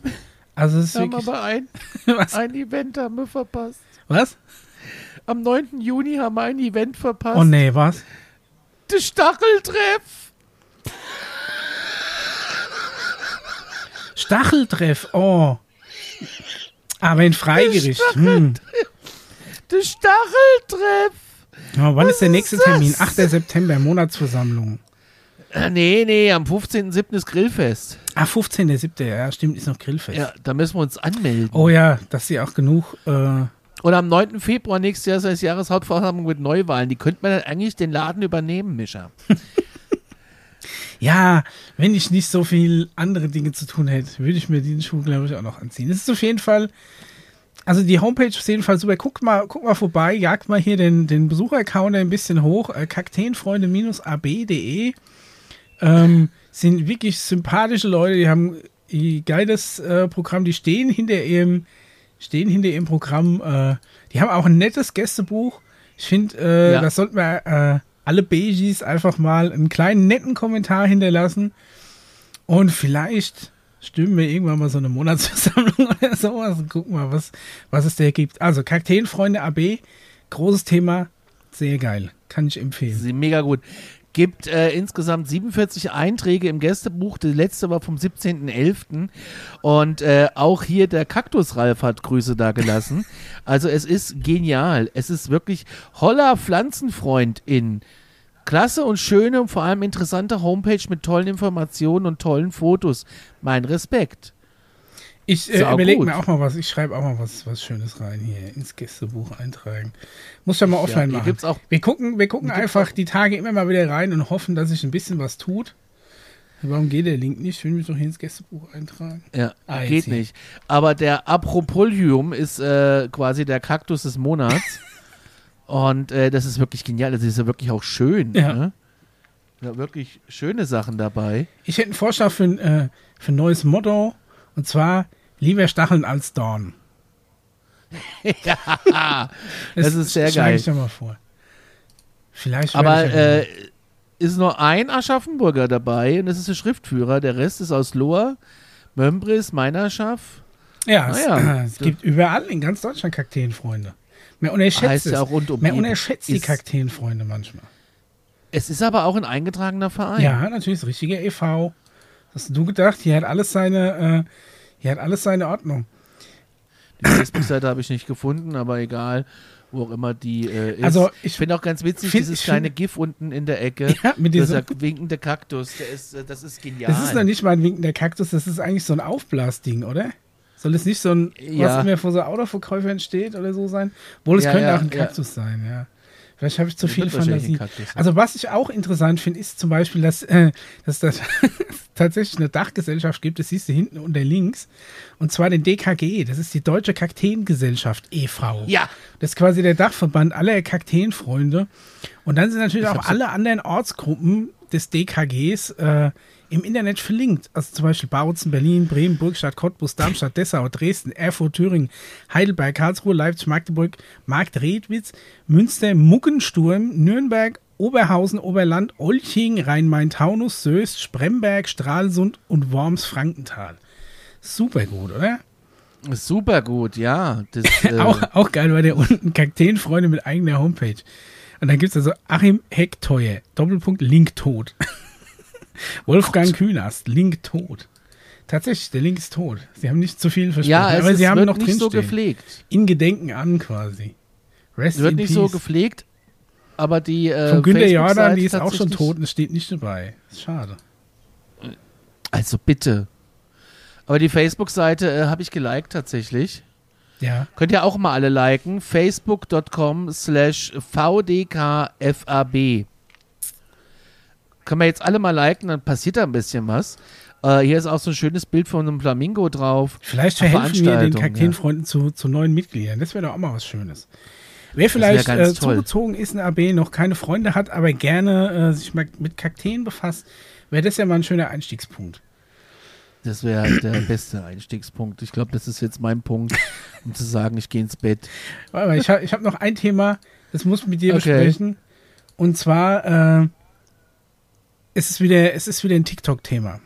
Also es ist Haben wirklich. aber ein, Was? ein Event haben wir verpasst. Was? Am 9. Juni haben wir ein Event verpasst. Oh nee, was? Der Stacheltreff. Stacheltreff, oh. Aber in Freigericht. Hm. Der Stacheltreff. Oh, wann ist der Was nächste ist das? Termin? 8. September, Monatsversammlung. Äh, nee, nee, am 15.07. ist Grillfest. Ah, 15.7. Ja, stimmt, ist noch Grillfest. Ja, da müssen wir uns anmelden. Oh ja, dass sie auch genug. Äh, Und am 9. Februar nächstes Jahr ist das Jahreshauptversammlung mit Neuwahlen. Die könnte man dann eigentlich den Laden übernehmen, Mischa. ja, wenn ich nicht so viel andere Dinge zu tun hätte, würde ich mir diesen Schuh, glaube ich, auch noch anziehen. Es ist auf jeden Fall. Also die Homepage ist auf jeden Fall super. Guckt mal, guckt mal vorbei, jagt mal hier den, den Besuchercount ein bisschen hoch. Äh, Kakteenfreunde-ab.de ähm, sind wirklich sympathische Leute, die haben ein geiles äh, Programm, die stehen hinter ihrem, stehen hinter ihrem Programm. Äh, die haben auch ein nettes Gästebuch. Ich finde, äh, Ja. das sollten wir äh, alle Beigis einfach mal einen kleinen netten Kommentar hinterlassen. Und vielleicht stimmen wir irgendwann mal so eine Monatsversammlung oder sowas und gucken mal, was, was es da gibt. Also Kakteenfreunde AB, großes Thema, sehr geil. Kann ich empfehlen. Sie mega gut. Gibt äh, insgesamt 47 Einträge im Gästebuch. Die letzte war vom 17.11. Und äh, auch hier der Kaktusralf hat Grüße da gelassen. Also es ist genial. Es ist wirklich holler Pflanzenfreund in klasse und schöne und vor allem interessante Homepage mit tollen Informationen und tollen Fotos. Mein Respekt. Ich äh, überlege mir auch mal was. Ich schreibe auch mal was, was Schönes rein hier ins Gästebuch eintragen. Muss ja mal offline hier machen. gibt's auch wir gucken, wir gucken einfach die Tage immer mal wieder rein und hoffen, dass sich ein bisschen was tut. Warum geht der Link nicht? Ich will mich doch hier ins Gästebuch eintragen. Ja, Ah, geht nicht. Aber der Apropolium ist äh, quasi der Kaktus des Monats. Und äh, das ist wirklich genial. Das ist ja wirklich auch schön. Ja. Ne? Ja, wirklich schöne Sachen dabei. Ich hätte einen Vorschlag für ein, äh, für ein neues Motto. Und zwar lieber Stacheln als Dorn. ja, das ist sehr geil. ich doch mal vor. Vielleicht Aber äh, ist nur ein Aschaffenburger dabei und das ist der Schriftführer. Der Rest ist aus Lohr, Mömbris, Meinerschaff. Ja, es, Naja. äh, es gibt überall in ganz Deutschland Kakteenfreunde. Man unterschätzt Heißt es. ja auch rund um Man die- unterschätzt die Kakteenfreunde manchmal. Es ist aber auch ein eingetragener Verein. Ja, natürlich, das richtige e.V. Hast du gedacht, hier hat alles seine, äh, hier hat alles seine Ordnung. Die Facebook-Seite habe ich nicht gefunden, aber egal, wo auch immer die äh, ist. Also, ich- finde auch ganz witzig, find- dieses kleine GIF unten in der Ecke. Ja, mit dieser diesem, winkende Kaktus, der ist, äh, das ist genial. das ist noch nicht mal ein winkender Kaktus, das ist eigentlich so ein Aufblasding, oder? Soll es nicht so ein, Ja. was immer vor so Autoverkäufern steht oder so sein? Wohl, es Ja, könnte ja, auch ein. Kaktus sein, ja. Vielleicht habe ich zu Das viel Fantasie. Also was ich auch interessant finde, ist zum Beispiel, dass, äh, dass das tatsächlich eine Dachgesellschaft gibt, das siehst du hinten unter links, und zwar den DKG, das ist die Deutsche Kakteengesellschaft e.V. Ja, Das ist quasi der Dachverband aller Kakteenfreunde. Und dann sind natürlich Ich auch alle anderen Ortsgruppen des DKGs äh, im Internet verlinkt. Also zum Beispiel Bautzen, Berlin, Bremen, Burgstadt, Cottbus, Darmstadt, Dessau, Dresden, Erfurt, Thüringen, Heidelberg, Karlsruhe, Leipzig, Magdeburg, Marktredwitz, Münster, Muggensturm, Nürnberg, Oberhausen, Oberland, Olching, Rhein-Main-Taunus, Soest, Spremberg, Stralsund und Worms-Frankenthal. Super gut, oder? super gut, ja. Das, äh, auch, auch geil war der unten Kakteenfreunde mit eigener Homepage. Und dann gibt es also Achim Heckteuer, Doppelpunkt, Link tot. Wolfgang Kühnast, Link tot. Tatsächlich, der Link ist tot. Sie haben nicht zu viel versprochen, ja, es aber ist, sie haben wird noch nicht drin so gepflegt. In Gedenken an quasi. Rest Es wird in nicht peace. so gepflegt, aber die äh, Von Günter Jordan, die ist auch schon tot und steht nicht dabei. Ist schade. Also bitte. Aber die Facebook-Seite äh, habe ich geliked tatsächlich. Ja. Könnt ihr auch mal alle liken. Facebook.com slash VDKFAB. Können wir jetzt alle mal liken, dann passiert da ein bisschen was. Äh, hier ist auch so ein schönes Bild von einem Flamingo drauf. Vielleicht verhelfen wir den Kakteenfreunden zu, zu neuen Mitgliedern. Das wäre doch auch mal was Schönes. Wer vielleicht äh, zugezogen ist in AB, noch keine Freunde hat, aber gerne äh, sich mal mit Kakteen befasst, wäre das ja mal ein schöner Einstiegspunkt. Das wäre der beste Einstiegspunkt. Ich glaube, das ist jetzt mein Punkt, um zu sagen, ich gehe ins Bett. Aber ich habe hab noch ein Thema, das muss ich mit dir Okay. besprechen. Und zwar äh, es ist wieder, es ist wieder ein TikTok-Thema.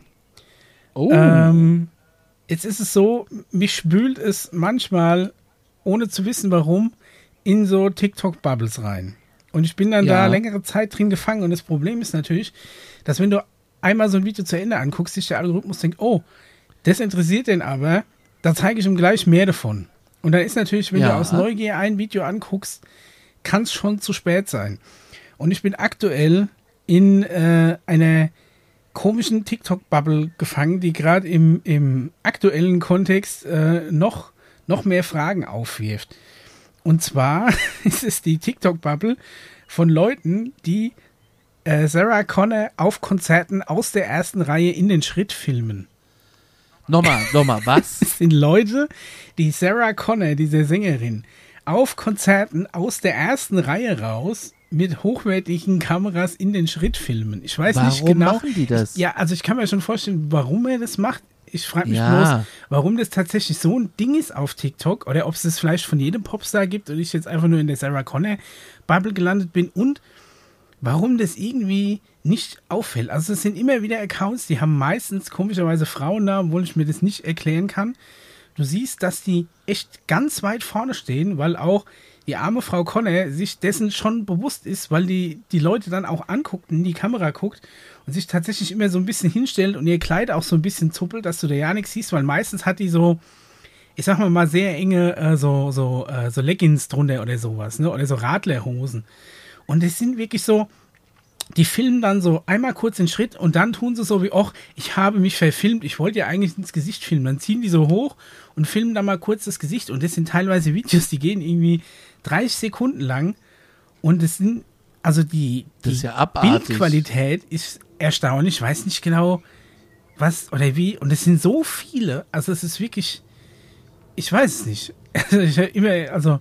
Oh. Ähm, jetzt ist es so, mich spült es manchmal, ohne zu wissen warum, in so TikTok-Bubbles rein. Und ich bin dann Ja. da längere Zeit drin gefangen. Und das Problem ist natürlich, dass wenn du einmal so ein Video zu Ende anguckst, sich der Algorithmus denkt, oh, das interessiert den aber, da zeige ich ihm gleich mehr davon. Und dann ist natürlich, wenn Ja. du aus Neugier ein Video anguckst, kann es schon zu spät sein. Und ich bin aktuell in äh, einer komischen TikTok-Bubble gefangen, die gerade im, im aktuellen Kontext äh, noch, noch mehr Fragen aufwirft. Und zwar ist es die TikTok-Bubble von Leuten, die äh, Sarah Connor auf Konzerten aus der ersten Reihe in den Schritt filmen. Nochmal, nochmal, was? Das sind Leute, die Sarah Connor, diese Sängerin, auf Konzerten aus der ersten Reihe raus mit hochwertigen Kameras in den Schritt filmen. Ich weiß nicht Warum genau. machen die das? Ja, also ich kann mir schon vorstellen, warum er das macht. Ich frage mich Ja. bloß, warum das tatsächlich so ein Ding ist auf TikTok oder ob es das vielleicht von jedem Popstar gibt und ich jetzt einfach nur in der Sarah Connor Bubble gelandet bin und warum das irgendwie nicht auffällt. Also es sind immer wieder Accounts, die haben meistens komischerweise Frauennamen, obwohl ich mir das nicht erklären kann. Du siehst, dass die echt ganz weit vorne stehen, weil auch die arme Frau Connor sich dessen schon bewusst ist, weil die die Leute dann auch anguckt, in die Kamera guckt und sich tatsächlich immer so ein bisschen hinstellt und ihr Kleid auch so ein bisschen zuppelt, dass du da ja nichts siehst, weil meistens hat die so, ich sag mal mal, sehr enge äh, so, so, äh, so Leggings drunter oder sowas, ne? Oder so Radlerhosen. Und es sind wirklich so, die filmen dann so einmal kurz den Schritt und dann tun sie so wie, ach, ich habe mich verfilmt, ich wollte ja eigentlich ins Gesicht filmen. Dann ziehen die so hoch und filmen dann mal kurz das Gesicht. Und das sind teilweise Videos, die gehen irgendwie 30 Sekunden lang. Und es sind, also die, die ist ja. Bildqualität ist erstaunlich. Ich weiß nicht genau, was oder wie. Und es sind so viele. Also es ist wirklich, ich weiß es nicht. Also ich immer, also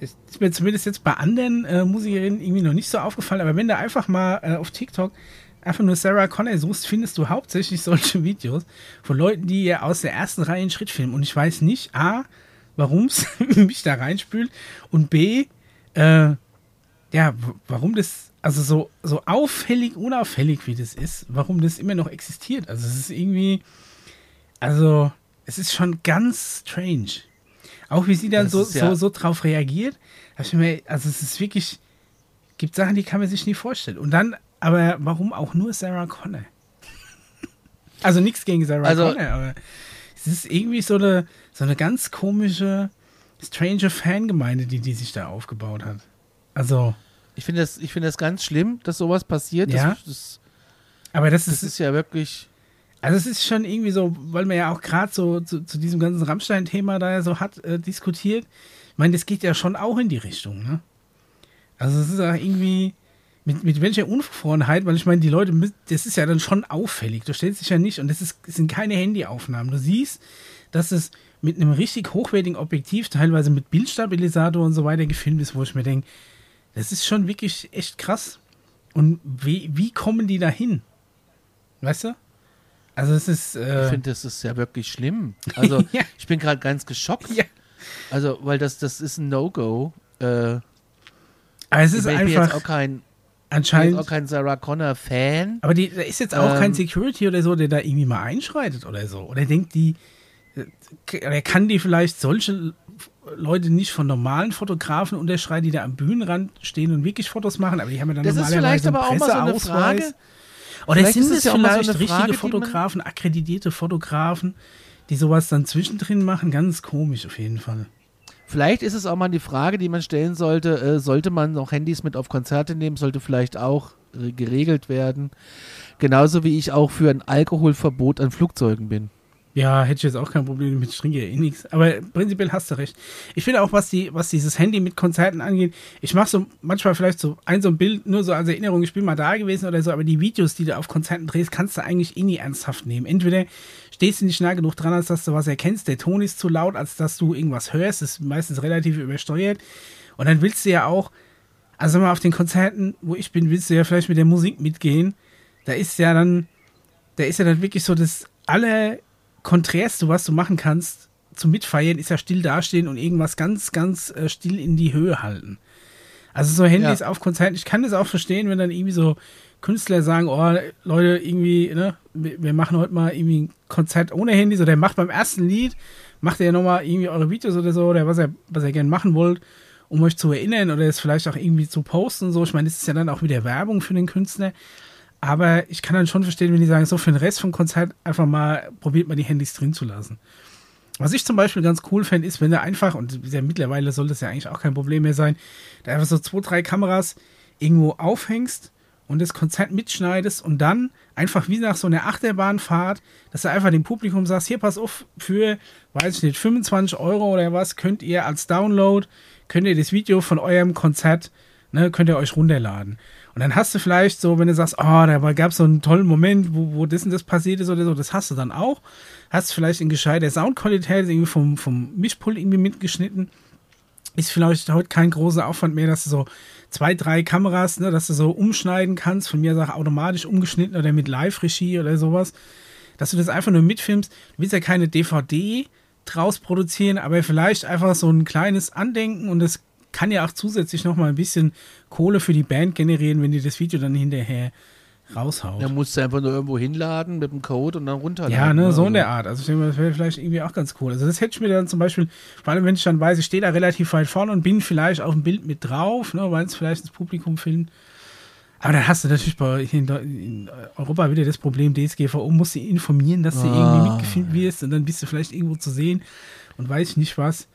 ist mir zumindest jetzt bei anderen äh, Musikerinnen irgendwie noch nicht so aufgefallen, aber wenn du einfach mal äh, auf TikTok einfach nur Sarah Connor suchst, findest du hauptsächlich solche Videos von Leuten, die ja aus der ersten Reihe einen Schritt filmen. Und ich weiß nicht, A, warum es mich da reinspült und B, äh, ja, warum das, also so, so auffällig, unauffällig wie das ist, warum das immer noch existiert. Also es ist irgendwie, also es ist schon ganz strange. Auch wie sie dann so, ja- so, so drauf reagiert. mir, also es ist wirklich, gibt Sachen, die kann man sich nie vorstellen. Und dann, aber warum auch nur Sarah Connor? Also nichts gegen Sarah Also- Connor, aber es ist irgendwie so eine, so eine ganz komische, strange Fangemeinde, die die sich da aufgebaut hat. Also, Ich finde das, ich finde das ganz schlimm, dass sowas passiert. Ja. Das, das, aber das, das ist, ist ja wirklich. Also es ist schon irgendwie so, weil man ja auch gerade so zu, zu diesem ganzen Rammstein-Thema da ja so hat äh, diskutiert. Ich meine, das geht ja schon auch in die Richtung, ne? Also es ist ja irgendwie mit, mit welcher Unverfrorenheit, weil ich meine, die Leute, das ist ja dann schon auffällig. Du stellst dich ja nicht und das, ist, das sind keine Handyaufnahmen. Du siehst, dass es mit einem richtig hochwertigen Objektiv, teilweise mit Bildstabilisator und so weiter gefilmt ist, wo ich mir denke, das ist schon wirklich echt krass. Und wie, wie kommen die da hin? Weißt du? Also es ist. Äh, Ich finde, das ist ja wirklich schlimm. Also, Ja. ich bin gerade ganz geschockt. ja. Also, weil das, das ist ein No-Go. Äh, Aber es ich ist bin jetzt einfach auch kein, ich bin jetzt anscheinend. auch kein Sarah Connor-Fan. Aber die, da ist jetzt auch kein Ähm, Security oder so, der da irgendwie mal einschreitet oder so. Oder denkt die, äh, oder kann die vielleicht solche Leute nicht von normalen Fotografen unterschreiten, die da am Bühnenrand stehen und wirklich Fotos machen, aber die haben ja dann Das ist normalerweise vielleicht aber auch mal so eine. Frage. Oder Vielleicht sind es ja auch mal so vielleicht eine richtige Frage, Fotografen, akkreditierte Fotografen, die sowas dann zwischendrin machen? Ganz komisch auf jeden Fall. Vielleicht ist es auch mal die Frage, die man stellen sollte, äh, sollte man noch Handys mit auf Konzerte nehmen, sollte vielleicht auch äh, geregelt werden. Genauso wie ich auch für ein Alkoholverbot an Flugzeugen bin. Ja, hätte ich jetzt auch kein Problem damit, ich trinke ja eh nichts. Aber prinzipiell hast du recht. Ich finde auch, was, die, was dieses Handy mit Konzerten angeht, ich mache so manchmal vielleicht so ein so ein Bild, nur so als Erinnerung, ich bin mal da gewesen oder so, aber die Videos, die du auf Konzerten drehst, kannst du eigentlich eh nie ernsthaft nehmen. Entweder stehst du nicht nah genug dran, als dass du was erkennst, der Ton ist zu laut, als dass du irgendwas hörst, ist meistens relativ übersteuert. Und dann willst du ja auch, also mal auf den Konzerten, wo ich bin, willst du ja vielleicht mit der Musik mitgehen. Da ist ja dann, da ist ja dann wirklich so das aller Konträrste, was du machen kannst zum Mitfeiern, ist ja still dastehen und irgendwas ganz, ganz äh, still in die Höhe halten. Also so Handys ja. auf Konzerten, ich kann das auch verstehen, wenn dann irgendwie so Künstler sagen, oh Leute, irgendwie, ne, wir machen heute mal irgendwie ein Konzert ohne Handys oder macht beim ersten Lied, macht ihr nochmal irgendwie eure Videos oder so oder was ihr, was ihr gerne machen wollt, um euch zu erinnern oder es vielleicht auch irgendwie zu posten so. Ich meine, das ist ja dann auch wieder Werbung für den Künstler. Aber ich kann dann schon verstehen, wenn die sagen, so für den Rest vom Konzert einfach mal probiert mal die Handys drin zu lassen. Was ich zum Beispiel ganz cool fände, ist, wenn du einfach, und ja, mittlerweile soll das ja eigentlich auch kein Problem mehr sein, da einfach so zwei, drei Kameras irgendwo aufhängst und das Konzert mitschneidest und dann einfach wie nach so einer Achterbahnfahrt, dass du einfach dem Publikum sagst, hier pass auf, für, weiß ich nicht, 25 Euro oder was, könnt ihr als Download, könnt ihr das Video von eurem Konzert, ne, könnt ihr euch runterladen. Und dann hast du vielleicht so, wenn du sagst, oh, da gab es so einen tollen Moment, wo, wo das und das passiert ist oder so, das hast du dann auch. Hast vielleicht in gescheiter Soundqualität irgendwie vom, vom Mischpult irgendwie mitgeschnitten. Ist vielleicht heute kein großer Aufwand mehr, dass du so zwei, drei Kameras, ne, dass du so umschneiden kannst, von mir sag automatisch umgeschnitten oder mit Live-Regie oder sowas. Dass du das einfach nur mitfilmst. Du willst ja keine DVD draus produzieren, aber vielleicht einfach so ein kleines Andenken und das kann ja auch zusätzlich noch mal ein bisschen Kohle für die Band generieren, wenn die das Video dann hinterher raushaut. Dann musst du einfach nur irgendwo hinladen mit dem Code und dann runterladen. Ja, ne, so in der Art. Also ich denke, das wäre vielleicht irgendwie auch ganz cool. Also das hätte ich mir dann zum Beispiel, vor allem wenn ich dann weiß, ich stehe da relativ weit vorne und bin vielleicht auf dem Bild mit drauf, ne, weil es vielleicht ins Publikum filmt. Aber dann hast du natürlich bei, in, Europa wieder das Problem, DSGVO muss sie informieren, dass du ah. irgendwie mitgefilmt wirst und dann bist du vielleicht irgendwo zu sehen und weiß ich nicht was.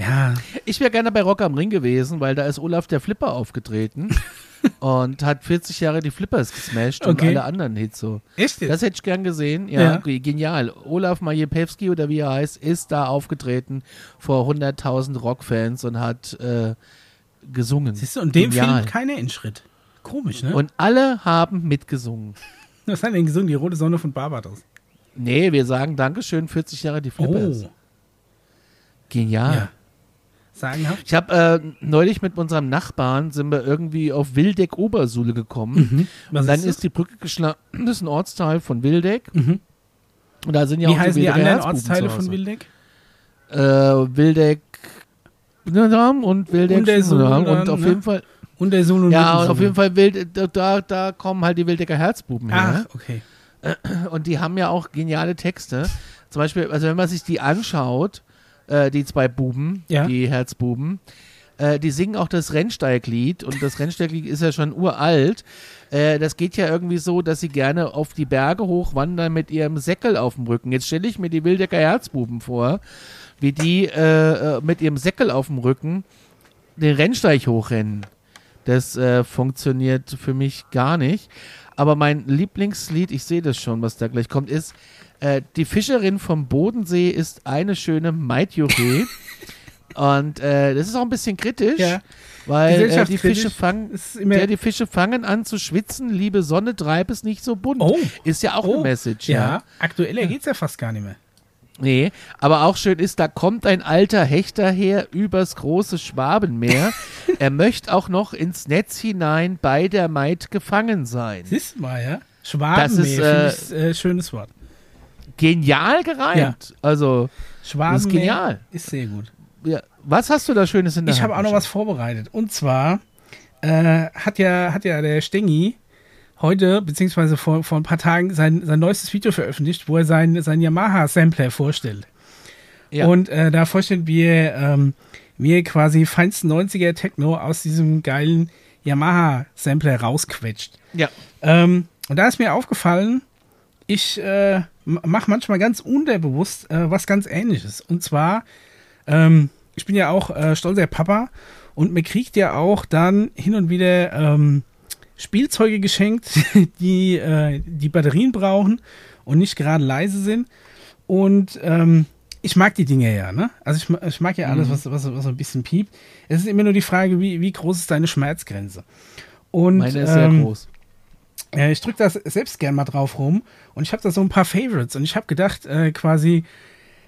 Ja. Ich wäre gerne bei Rock am Ring gewesen, weil da ist Olaf der Flipper aufgetreten und hat 40 Jahre die Flippers gesmashed okay. und alle anderen Hits so. Echt Das hätte ich gern gesehen. Ja, ja. genial. Olaf Majepewski oder wie er heißt, ist da aufgetreten vor 100.000 Rockfans und hat äh, gesungen. Siehst du, und dem Film keiner in Schritt. Komisch, ne? Und alle haben mitgesungen. Was haben denn gesungen? Die rote Sonne von Barbados. Nee, wir sagen Dankeschön, 40 Jahre die Flippers. Oh. Genial. Ja sagenhaft. Ich habe äh, neulich mit unserem Nachbarn sind wir irgendwie auf Wildeck Obersule gekommen. Mhm. und dann ist, ist, die Brücke geschlagen. Das ist ein Ortsteil von Wildeck. Mhm. Und da sind ja Wie auch heißen die, die anderen Ortsteile von Wildeck? Äh, Wildeck und Wildeck und, der und auf ne? jeden Fall und der Sohn und Ja, und auf jeden Fall Wild, da, da kommen halt die Wildecker Herzbuben her. Ach, okay. Und die haben ja auch geniale Texte. Zum Beispiel, also wenn man sich die anschaut, äh, die zwei Buben, ja. die Herzbuben. Äh, die singen auch das Rennsteiglied und das Rennsteiglied ist ja schon uralt. Äh, das geht ja irgendwie so, dass sie gerne auf die Berge hochwandern mit ihrem Säckel auf dem Rücken. Jetzt stelle ich mir die Wildecker Herzbuben vor, wie die äh, äh, mit ihrem Säckel auf dem Rücken den Rennsteig hochrennen. Das äh, funktioniert für mich gar nicht. Aber mein Lieblingslied, ich sehe das schon, was da gleich kommt, ist äh, die Fischerin vom Bodensee ist eine schöne Maidjuche. Und äh, das ist auch ein bisschen kritisch, ja. weil äh, die, Fische fangen, ja, die Fische fangen an zu schwitzen. Liebe Sonne, treib es nicht so bunt. Oh. Ist ja auch oh. eine Message. Ja, ja. aktueller geht es ja fast gar nicht mehr. Nee, aber auch schön ist, da kommt ein alter Hechter her übers große Schwabenmeer. er möchte auch noch ins Netz hinein bei der Maid gefangen sein. Siehst du mal, ja? Schwabenmeer, das ist äh, schönes Wort genial gereimt. Ja. Also, Schwaben ist genial. Ist sehr gut. Ja. Was hast du da Schönes in der Ich habe auch noch was vorbereitet. Und zwar äh, hat, ja, hat ja der Stengi heute, beziehungsweise vor, vor ein paar Tagen, sein, sein neuestes Video veröffentlicht, wo er sein, sein Yamaha-Sampler vorstellt. Ja. Und äh, da vorstellt, wie er, ähm, er quasi feinsten 90er Techno aus diesem geilen Yamaha-Sampler rausquetscht. Ja. Ähm, und da ist mir aufgefallen, ich äh, mache manchmal ganz unterbewusst äh, was ganz ähnliches. Und zwar, ähm, ich bin ja auch äh, stolzer Papa und mir kriegt ja auch dann hin und wieder ähm, Spielzeuge geschenkt, die äh, die Batterien brauchen und nicht gerade leise sind. Und ähm, ich mag die Dinge ja, ne? Also ich, ich mag ja alles, mhm. was, was, was so ein bisschen piept. Es ist immer nur die Frage, wie, wie groß ist deine Schmerzgrenze? Und, Meine ist sehr ähm, groß. Äh, ich drücke das selbst gern mal drauf rum und ich habe da so ein paar Favorites und ich habe gedacht, äh, quasi,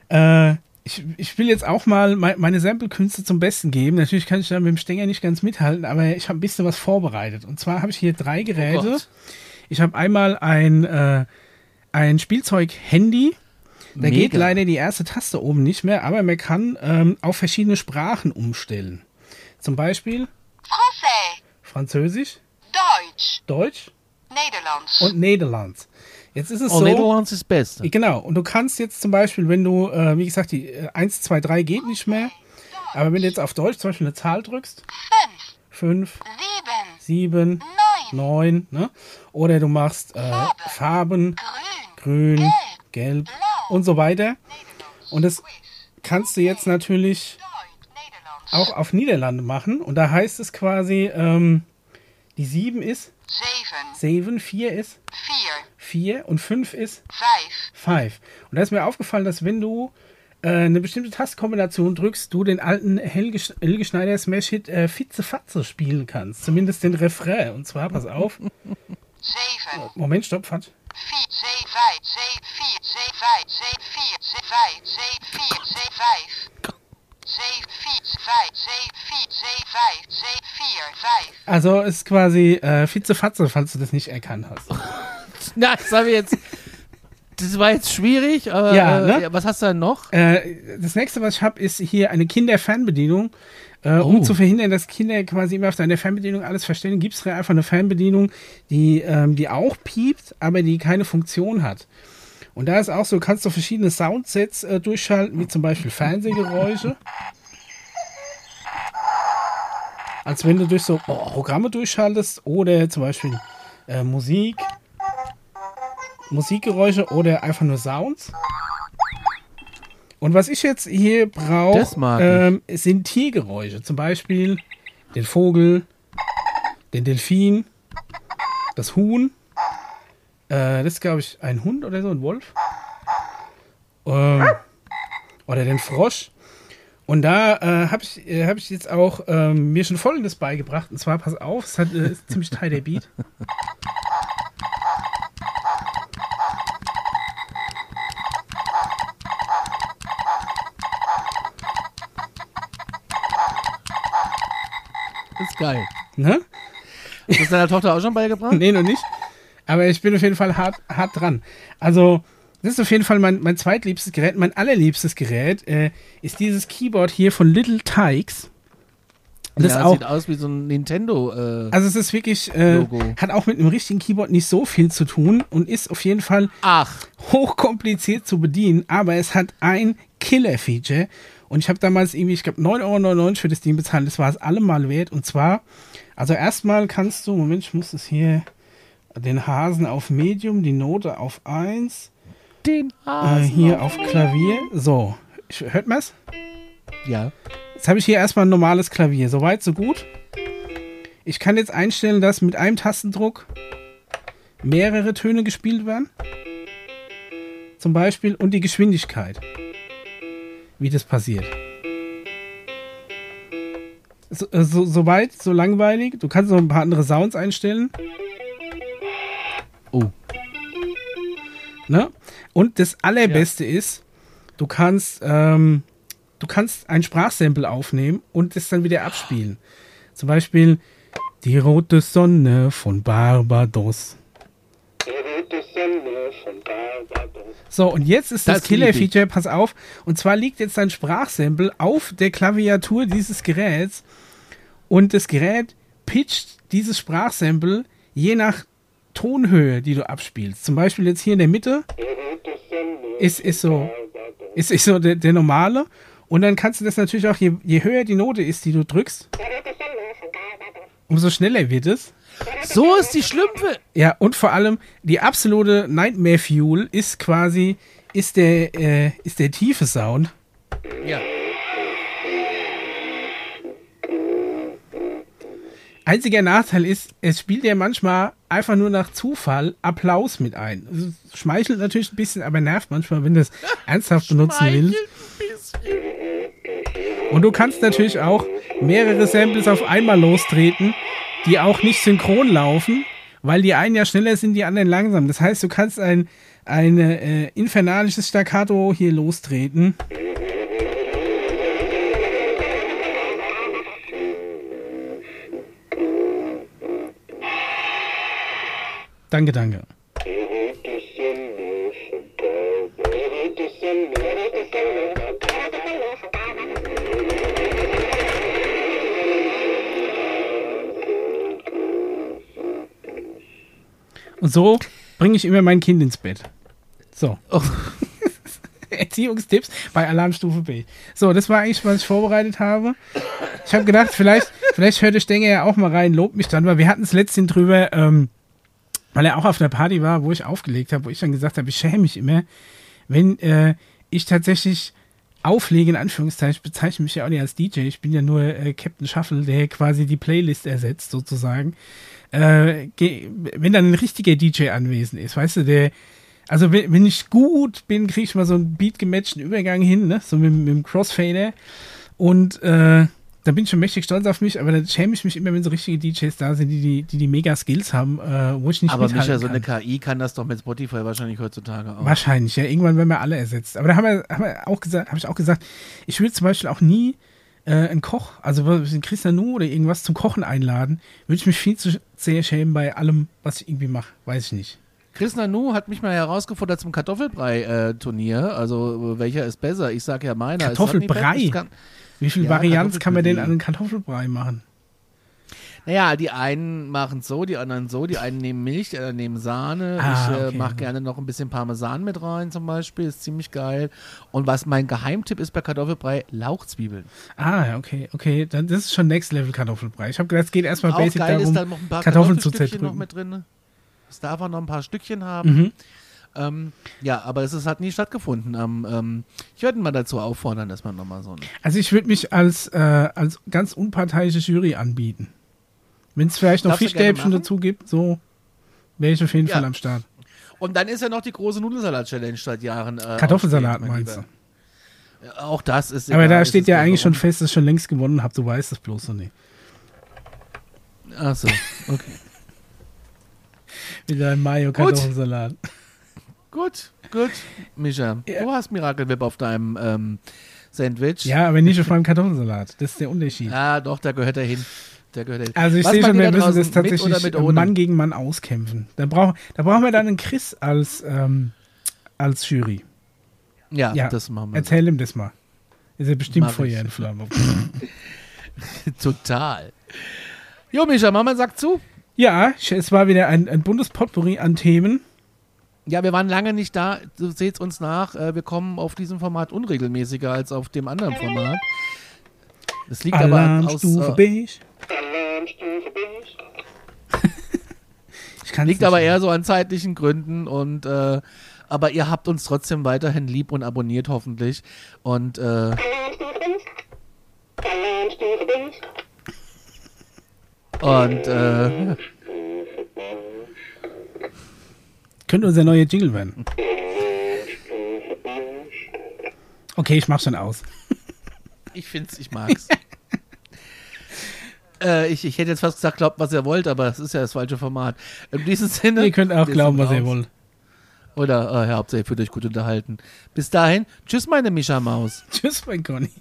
äh, ich, ich will jetzt auch mal me meine Sample-Künste zum Besten geben. Natürlich kann ich da mit dem Stänger nicht ganz mithalten, aber ich habe ein bisschen was vorbereitet. Und zwar habe ich hier drei Geräte. Oh ich habe einmal ein, äh, ein Spielzeug-Handy. Da Mega. geht leider die erste Taste oben nicht mehr, aber man kann ähm, auf verschiedene Sprachen umstellen. Zum Beispiel. Français, Französisch, Deutsch, Deutsch Nederlands, und Niederlands. Jetzt ist es Oh, so. Niederlands ist das Beste. Genau, und du kannst jetzt zum Beispiel, wenn du, äh, wie gesagt, die äh, 1, 2, 3 geht nicht mehr, aber wenn du jetzt auf Deutsch zum Beispiel eine Zahl drückst, 5, 5, 7, 7, 9, 9, ne? oder du machst äh, Farben, grün, grün, gelb und so weiter. Nederlands, Und das kannst du jetzt natürlich Deutsch, Nederlands, auch auf Niederlande machen. Und da heißt es quasi, ähm, die 7 ist? 7, 7, 4 ist? 4, 4 und 5 ist? 5, 5. Und da ist mir aufgefallen, dass wenn du äh, eine bestimmte Tastkombination drückst, du den alten Helge, Sch- Helge Schneider Smash-Hit äh, Fitze Fatze spielen kannst. Zumindest den Refrain. Und zwar, pass auf. 7, Moment, stopp, Fatsch. Also ist quasi äh, Fitze Fatze, falls du das nicht erkannt hast. Na, das haben wir jetzt. Das war jetzt schwierig, aber Ja, äh, ne? was hast du denn noch? Äh, das nächste, was ich habe, ist hier eine Kinderfernbedienung. Äh, um Oh. zu verhindern, dass Kinder quasi immer auf deine Fernbedienung alles verstehen, gibt es einfach eine Fernbedienung, die, ähm, die auch piept, aber die keine Funktion hat. Und da ist auch so, kannst du verschiedene Soundsets äh, durchschalten, wie zum Beispiel Fernsehgeräusche. Als wenn du durch so Programme durchschaltest oder zum Beispiel äh, Musik, Musikgeräusche oder einfach nur Sounds. Und was ich jetzt hier brauche, ähm, sind Tiergeräusche. Zum Beispiel den Vogel, den Delfin, das Huhn. Äh, das ist, glaube ich, ein Hund oder so, ein Wolf. Ähm, oder den Frosch. Und da äh, habe ich, äh, hab ich jetzt auch ähm, mir schon Folgendes beigebracht. Und zwar, pass auf, es hat, äh, ist ziemlich Teil der Beat. Das ist geil. Ne? Hast du deiner Tochter auch schon beigebracht? Nee, noch nicht. Aber ich bin auf jeden Fall hart, hart dran. Also, das ist auf jeden Fall mein, mein zweitliebstes Gerät. Mein allerliebstes Gerät äh, ist dieses Keyboard hier von Little Tykes. Das ja, auch, sieht aus wie so ein Nintendo. Äh, also es ist wirklich, äh, hat auch mit einem richtigen Keyboard nicht so viel zu tun und ist auf jeden Fall Ach, hochkompliziert zu bedienen, aber es hat ein Killer-Feature. Und ich habe damals irgendwie, ich glaube, 9,99 Euro für das Ding bezahlt. Das war es allemal wert. Und zwar, also erstmal kannst du, Moment, ich muss das hier, den Hasen auf Medium, die Note auf 1, den äh, Hasen. hier auf Klavier. So, hört man's? Ja. Jetzt habe ich hier erstmal ein normales Klavier. Soweit, so gut. Ich kann jetzt einstellen, dass mit einem Tastendruck mehrere Töne gespielt werden. Zum Beispiel und die Geschwindigkeit. Wie das passiert. So, äh, so, so weit, so langweilig. Du kannst noch ein paar andere Sounds einstellen. Oh. Ne? Und das allerbeste ist, du kannst, ähm, du kannst ein Sprachsample aufnehmen und das dann wieder abspielen. Zum Beispiel die rote Sonne von Barbados. So, und jetzt ist das, Das. Killer-Feature, pass auf, und zwar liegt jetzt ein Sprachsample auf der Klaviatur dieses Geräts und das Gerät pitcht dieses Sprachsample je nach Tonhöhe, die du abspielst. Zum Beispiel jetzt hier in der Mitte ist, ist so, ist, ist so der, der normale. Und dann kannst du das natürlich auch, je, je höher die Note ist, die du drückst, umso schneller wird es. So ist die Schlümpfe. Ja, und vor allem die absolute Nightmare Fuel ist quasi, ist der, äh, ist der tiefe Sound. Ja. Einziger Nachteil ist, es spielt ja manchmal einfach nur nach Zufall Applaus mit ein. Es schmeichelt natürlich ein bisschen, aber nervt manchmal, wenn du es ernsthaft benutzen willst. Und du kannst natürlich auch mehrere Samples auf einmal lostreten, die auch nicht synchron laufen, weil die einen ja schneller sind, die anderen langsam. Das heißt, du kannst ein, ein äh, infernalisches Staccato hier lostreten. Danke, danke. Und so bringe ich immer mein Kind ins Bett. So. Oh. Erziehungstipps bei Alarmstufe B. So, das war eigentlich, was ich vorbereitet habe. Ich habe gedacht, vielleicht, vielleicht hört der Stenger ja auch mal rein, lobt mich dann, weil wir hatten es letztens drüber, ähm, weil er auch auf einer Party war, wo ich aufgelegt habe, wo ich dann gesagt habe, ich schäme mich immer, wenn äh, ich tatsächlich auflege, in Anführungszeichen, ich bezeichne mich ja auch nicht als DJ, ich bin ja nur äh, Captain Shuffle, der quasi die Playlist ersetzt, sozusagen. Äh, wenn dann ein richtiger DJ anwesend ist, weißt du, der, also wenn, wenn ich gut bin, kriege ich mal so einen beat-gematchten Übergang hin, ne? so mit, mit dem Crossfader und äh, da bin ich schon mächtig stolz auf mich, aber dann schäme ich mich immer, wenn so richtige DJs da sind, die die, die, die mega Skills haben, äh, wo ich nicht Aber Micha, so eine. KI kann das doch mit Spotify wahrscheinlich heutzutage auch. Wahrscheinlich, ja. Irgendwann werden wir alle ersetzt. Aber da haben wir, haben wir auch gesagt, habe ich auch gesagt, ich würde zum Beispiel auch nie äh, einen Koch, also einen Chris Nanu oder irgendwas zum Kochen einladen, würde ich mich viel zu sehr schämen bei allem, was ich irgendwie mache. Weiß ich nicht. Chris Nanu hat mich mal herausgefordert zum Kartoffelbrei-Turnier. also, äh, welcher ist besser? Ich sage ja meiner. Kartoffelbrei? Ist Wie viel Ja, Varianz kann man denn an einen Kartoffelbrei machen? Naja, die einen machen so, die anderen so, die einen nehmen Milch, die anderen nehmen Sahne. Ah, ich äh, okay. mache gerne noch ein bisschen Parmesan mit rein zum Beispiel, ist ziemlich geil. Und was mein Geheimtipp ist bei Kartoffelbrei, Lauchzwiebeln. Ah, okay, okay. Dann, das ist schon Next Level Kartoffelbrei. Ich habe gedacht, es geht erstmal basic geil ist darum. dann noch ein paar Kartoffeln zu noch zerdrücken. mit drin. Es darf auch noch ein paar Stückchen haben. Mhm. Ähm, ja, aber es ist, hat nie stattgefunden. Ähm, ähm, ich würde mal dazu auffordern, dass man nochmal so Also ich würde mich als, äh, als ganz unparteiische Jury anbieten. Wenn es vielleicht noch Fischstäbchen dazu gibt, so wäre ich auf jeden Ja. Fall am Start. Und dann ist ja noch die große Nudelsalat-Challenge seit Jahren. Äh, Kartoffelsalat meinst du? Auch das ist Aber egal, da es steht ja eigentlich schon fest, dass ich schon längst gewonnen habe. Du weißt es bloß noch nicht. Ach so, okay. Mit deinem Mayo-Kartoffelsalat. Gut, gut. Micha, Ja. du hast Miracle Whip auf deinem ähm, Sandwich. Ja, aber nicht auf meinem Kartoffelsalat. Das ist der Unterschied. Ah, doch, da gehört er hin. Der gehört er hin. Also ich sehe schon, wir da müssen das tatsächlich mit oder mit? Mann gegen Mann auskämpfen. Da, brauch, da brauchen wir dann einen Chris als, ähm, als Jury. Ja, Ja, das machen wir. Erzähl ihm das mal. Ist er bestimmt Mach Feuer ich. in Flamme. Total. Jo, Micha, Mama sagt zu. ja, es war wieder ein, ein buntes Potpourri an Themen. Ja, wir waren lange nicht da. Du seht uns nach. Äh, wir kommen auf diesem Format unregelmäßiger als auf dem anderen Format. Das liegt aber an- aus, Alarmstufe äh, beige. ich kann's liegt aber mehr. eher so an zeitlichen Gründen und äh, aber ihr habt uns trotzdem weiterhin lieb und abonniert hoffentlich und äh, und äh, Könnte unser neuer Jingle werden. Okay, ich mach's schon aus. ich find's, ich mag's. äh, ich, ich hätte jetzt fast gesagt, glaubt, was ihr wollt, aber das ist ja das falsche Format. In diesem Sinne. Ihr könnt auch glauben, was ihr wollt. Oder äh, Hauptsache ihr fühlt euch gut unterhalten. Bis dahin, tschüss meine Mischa Maus. Tschüss, mein Conny.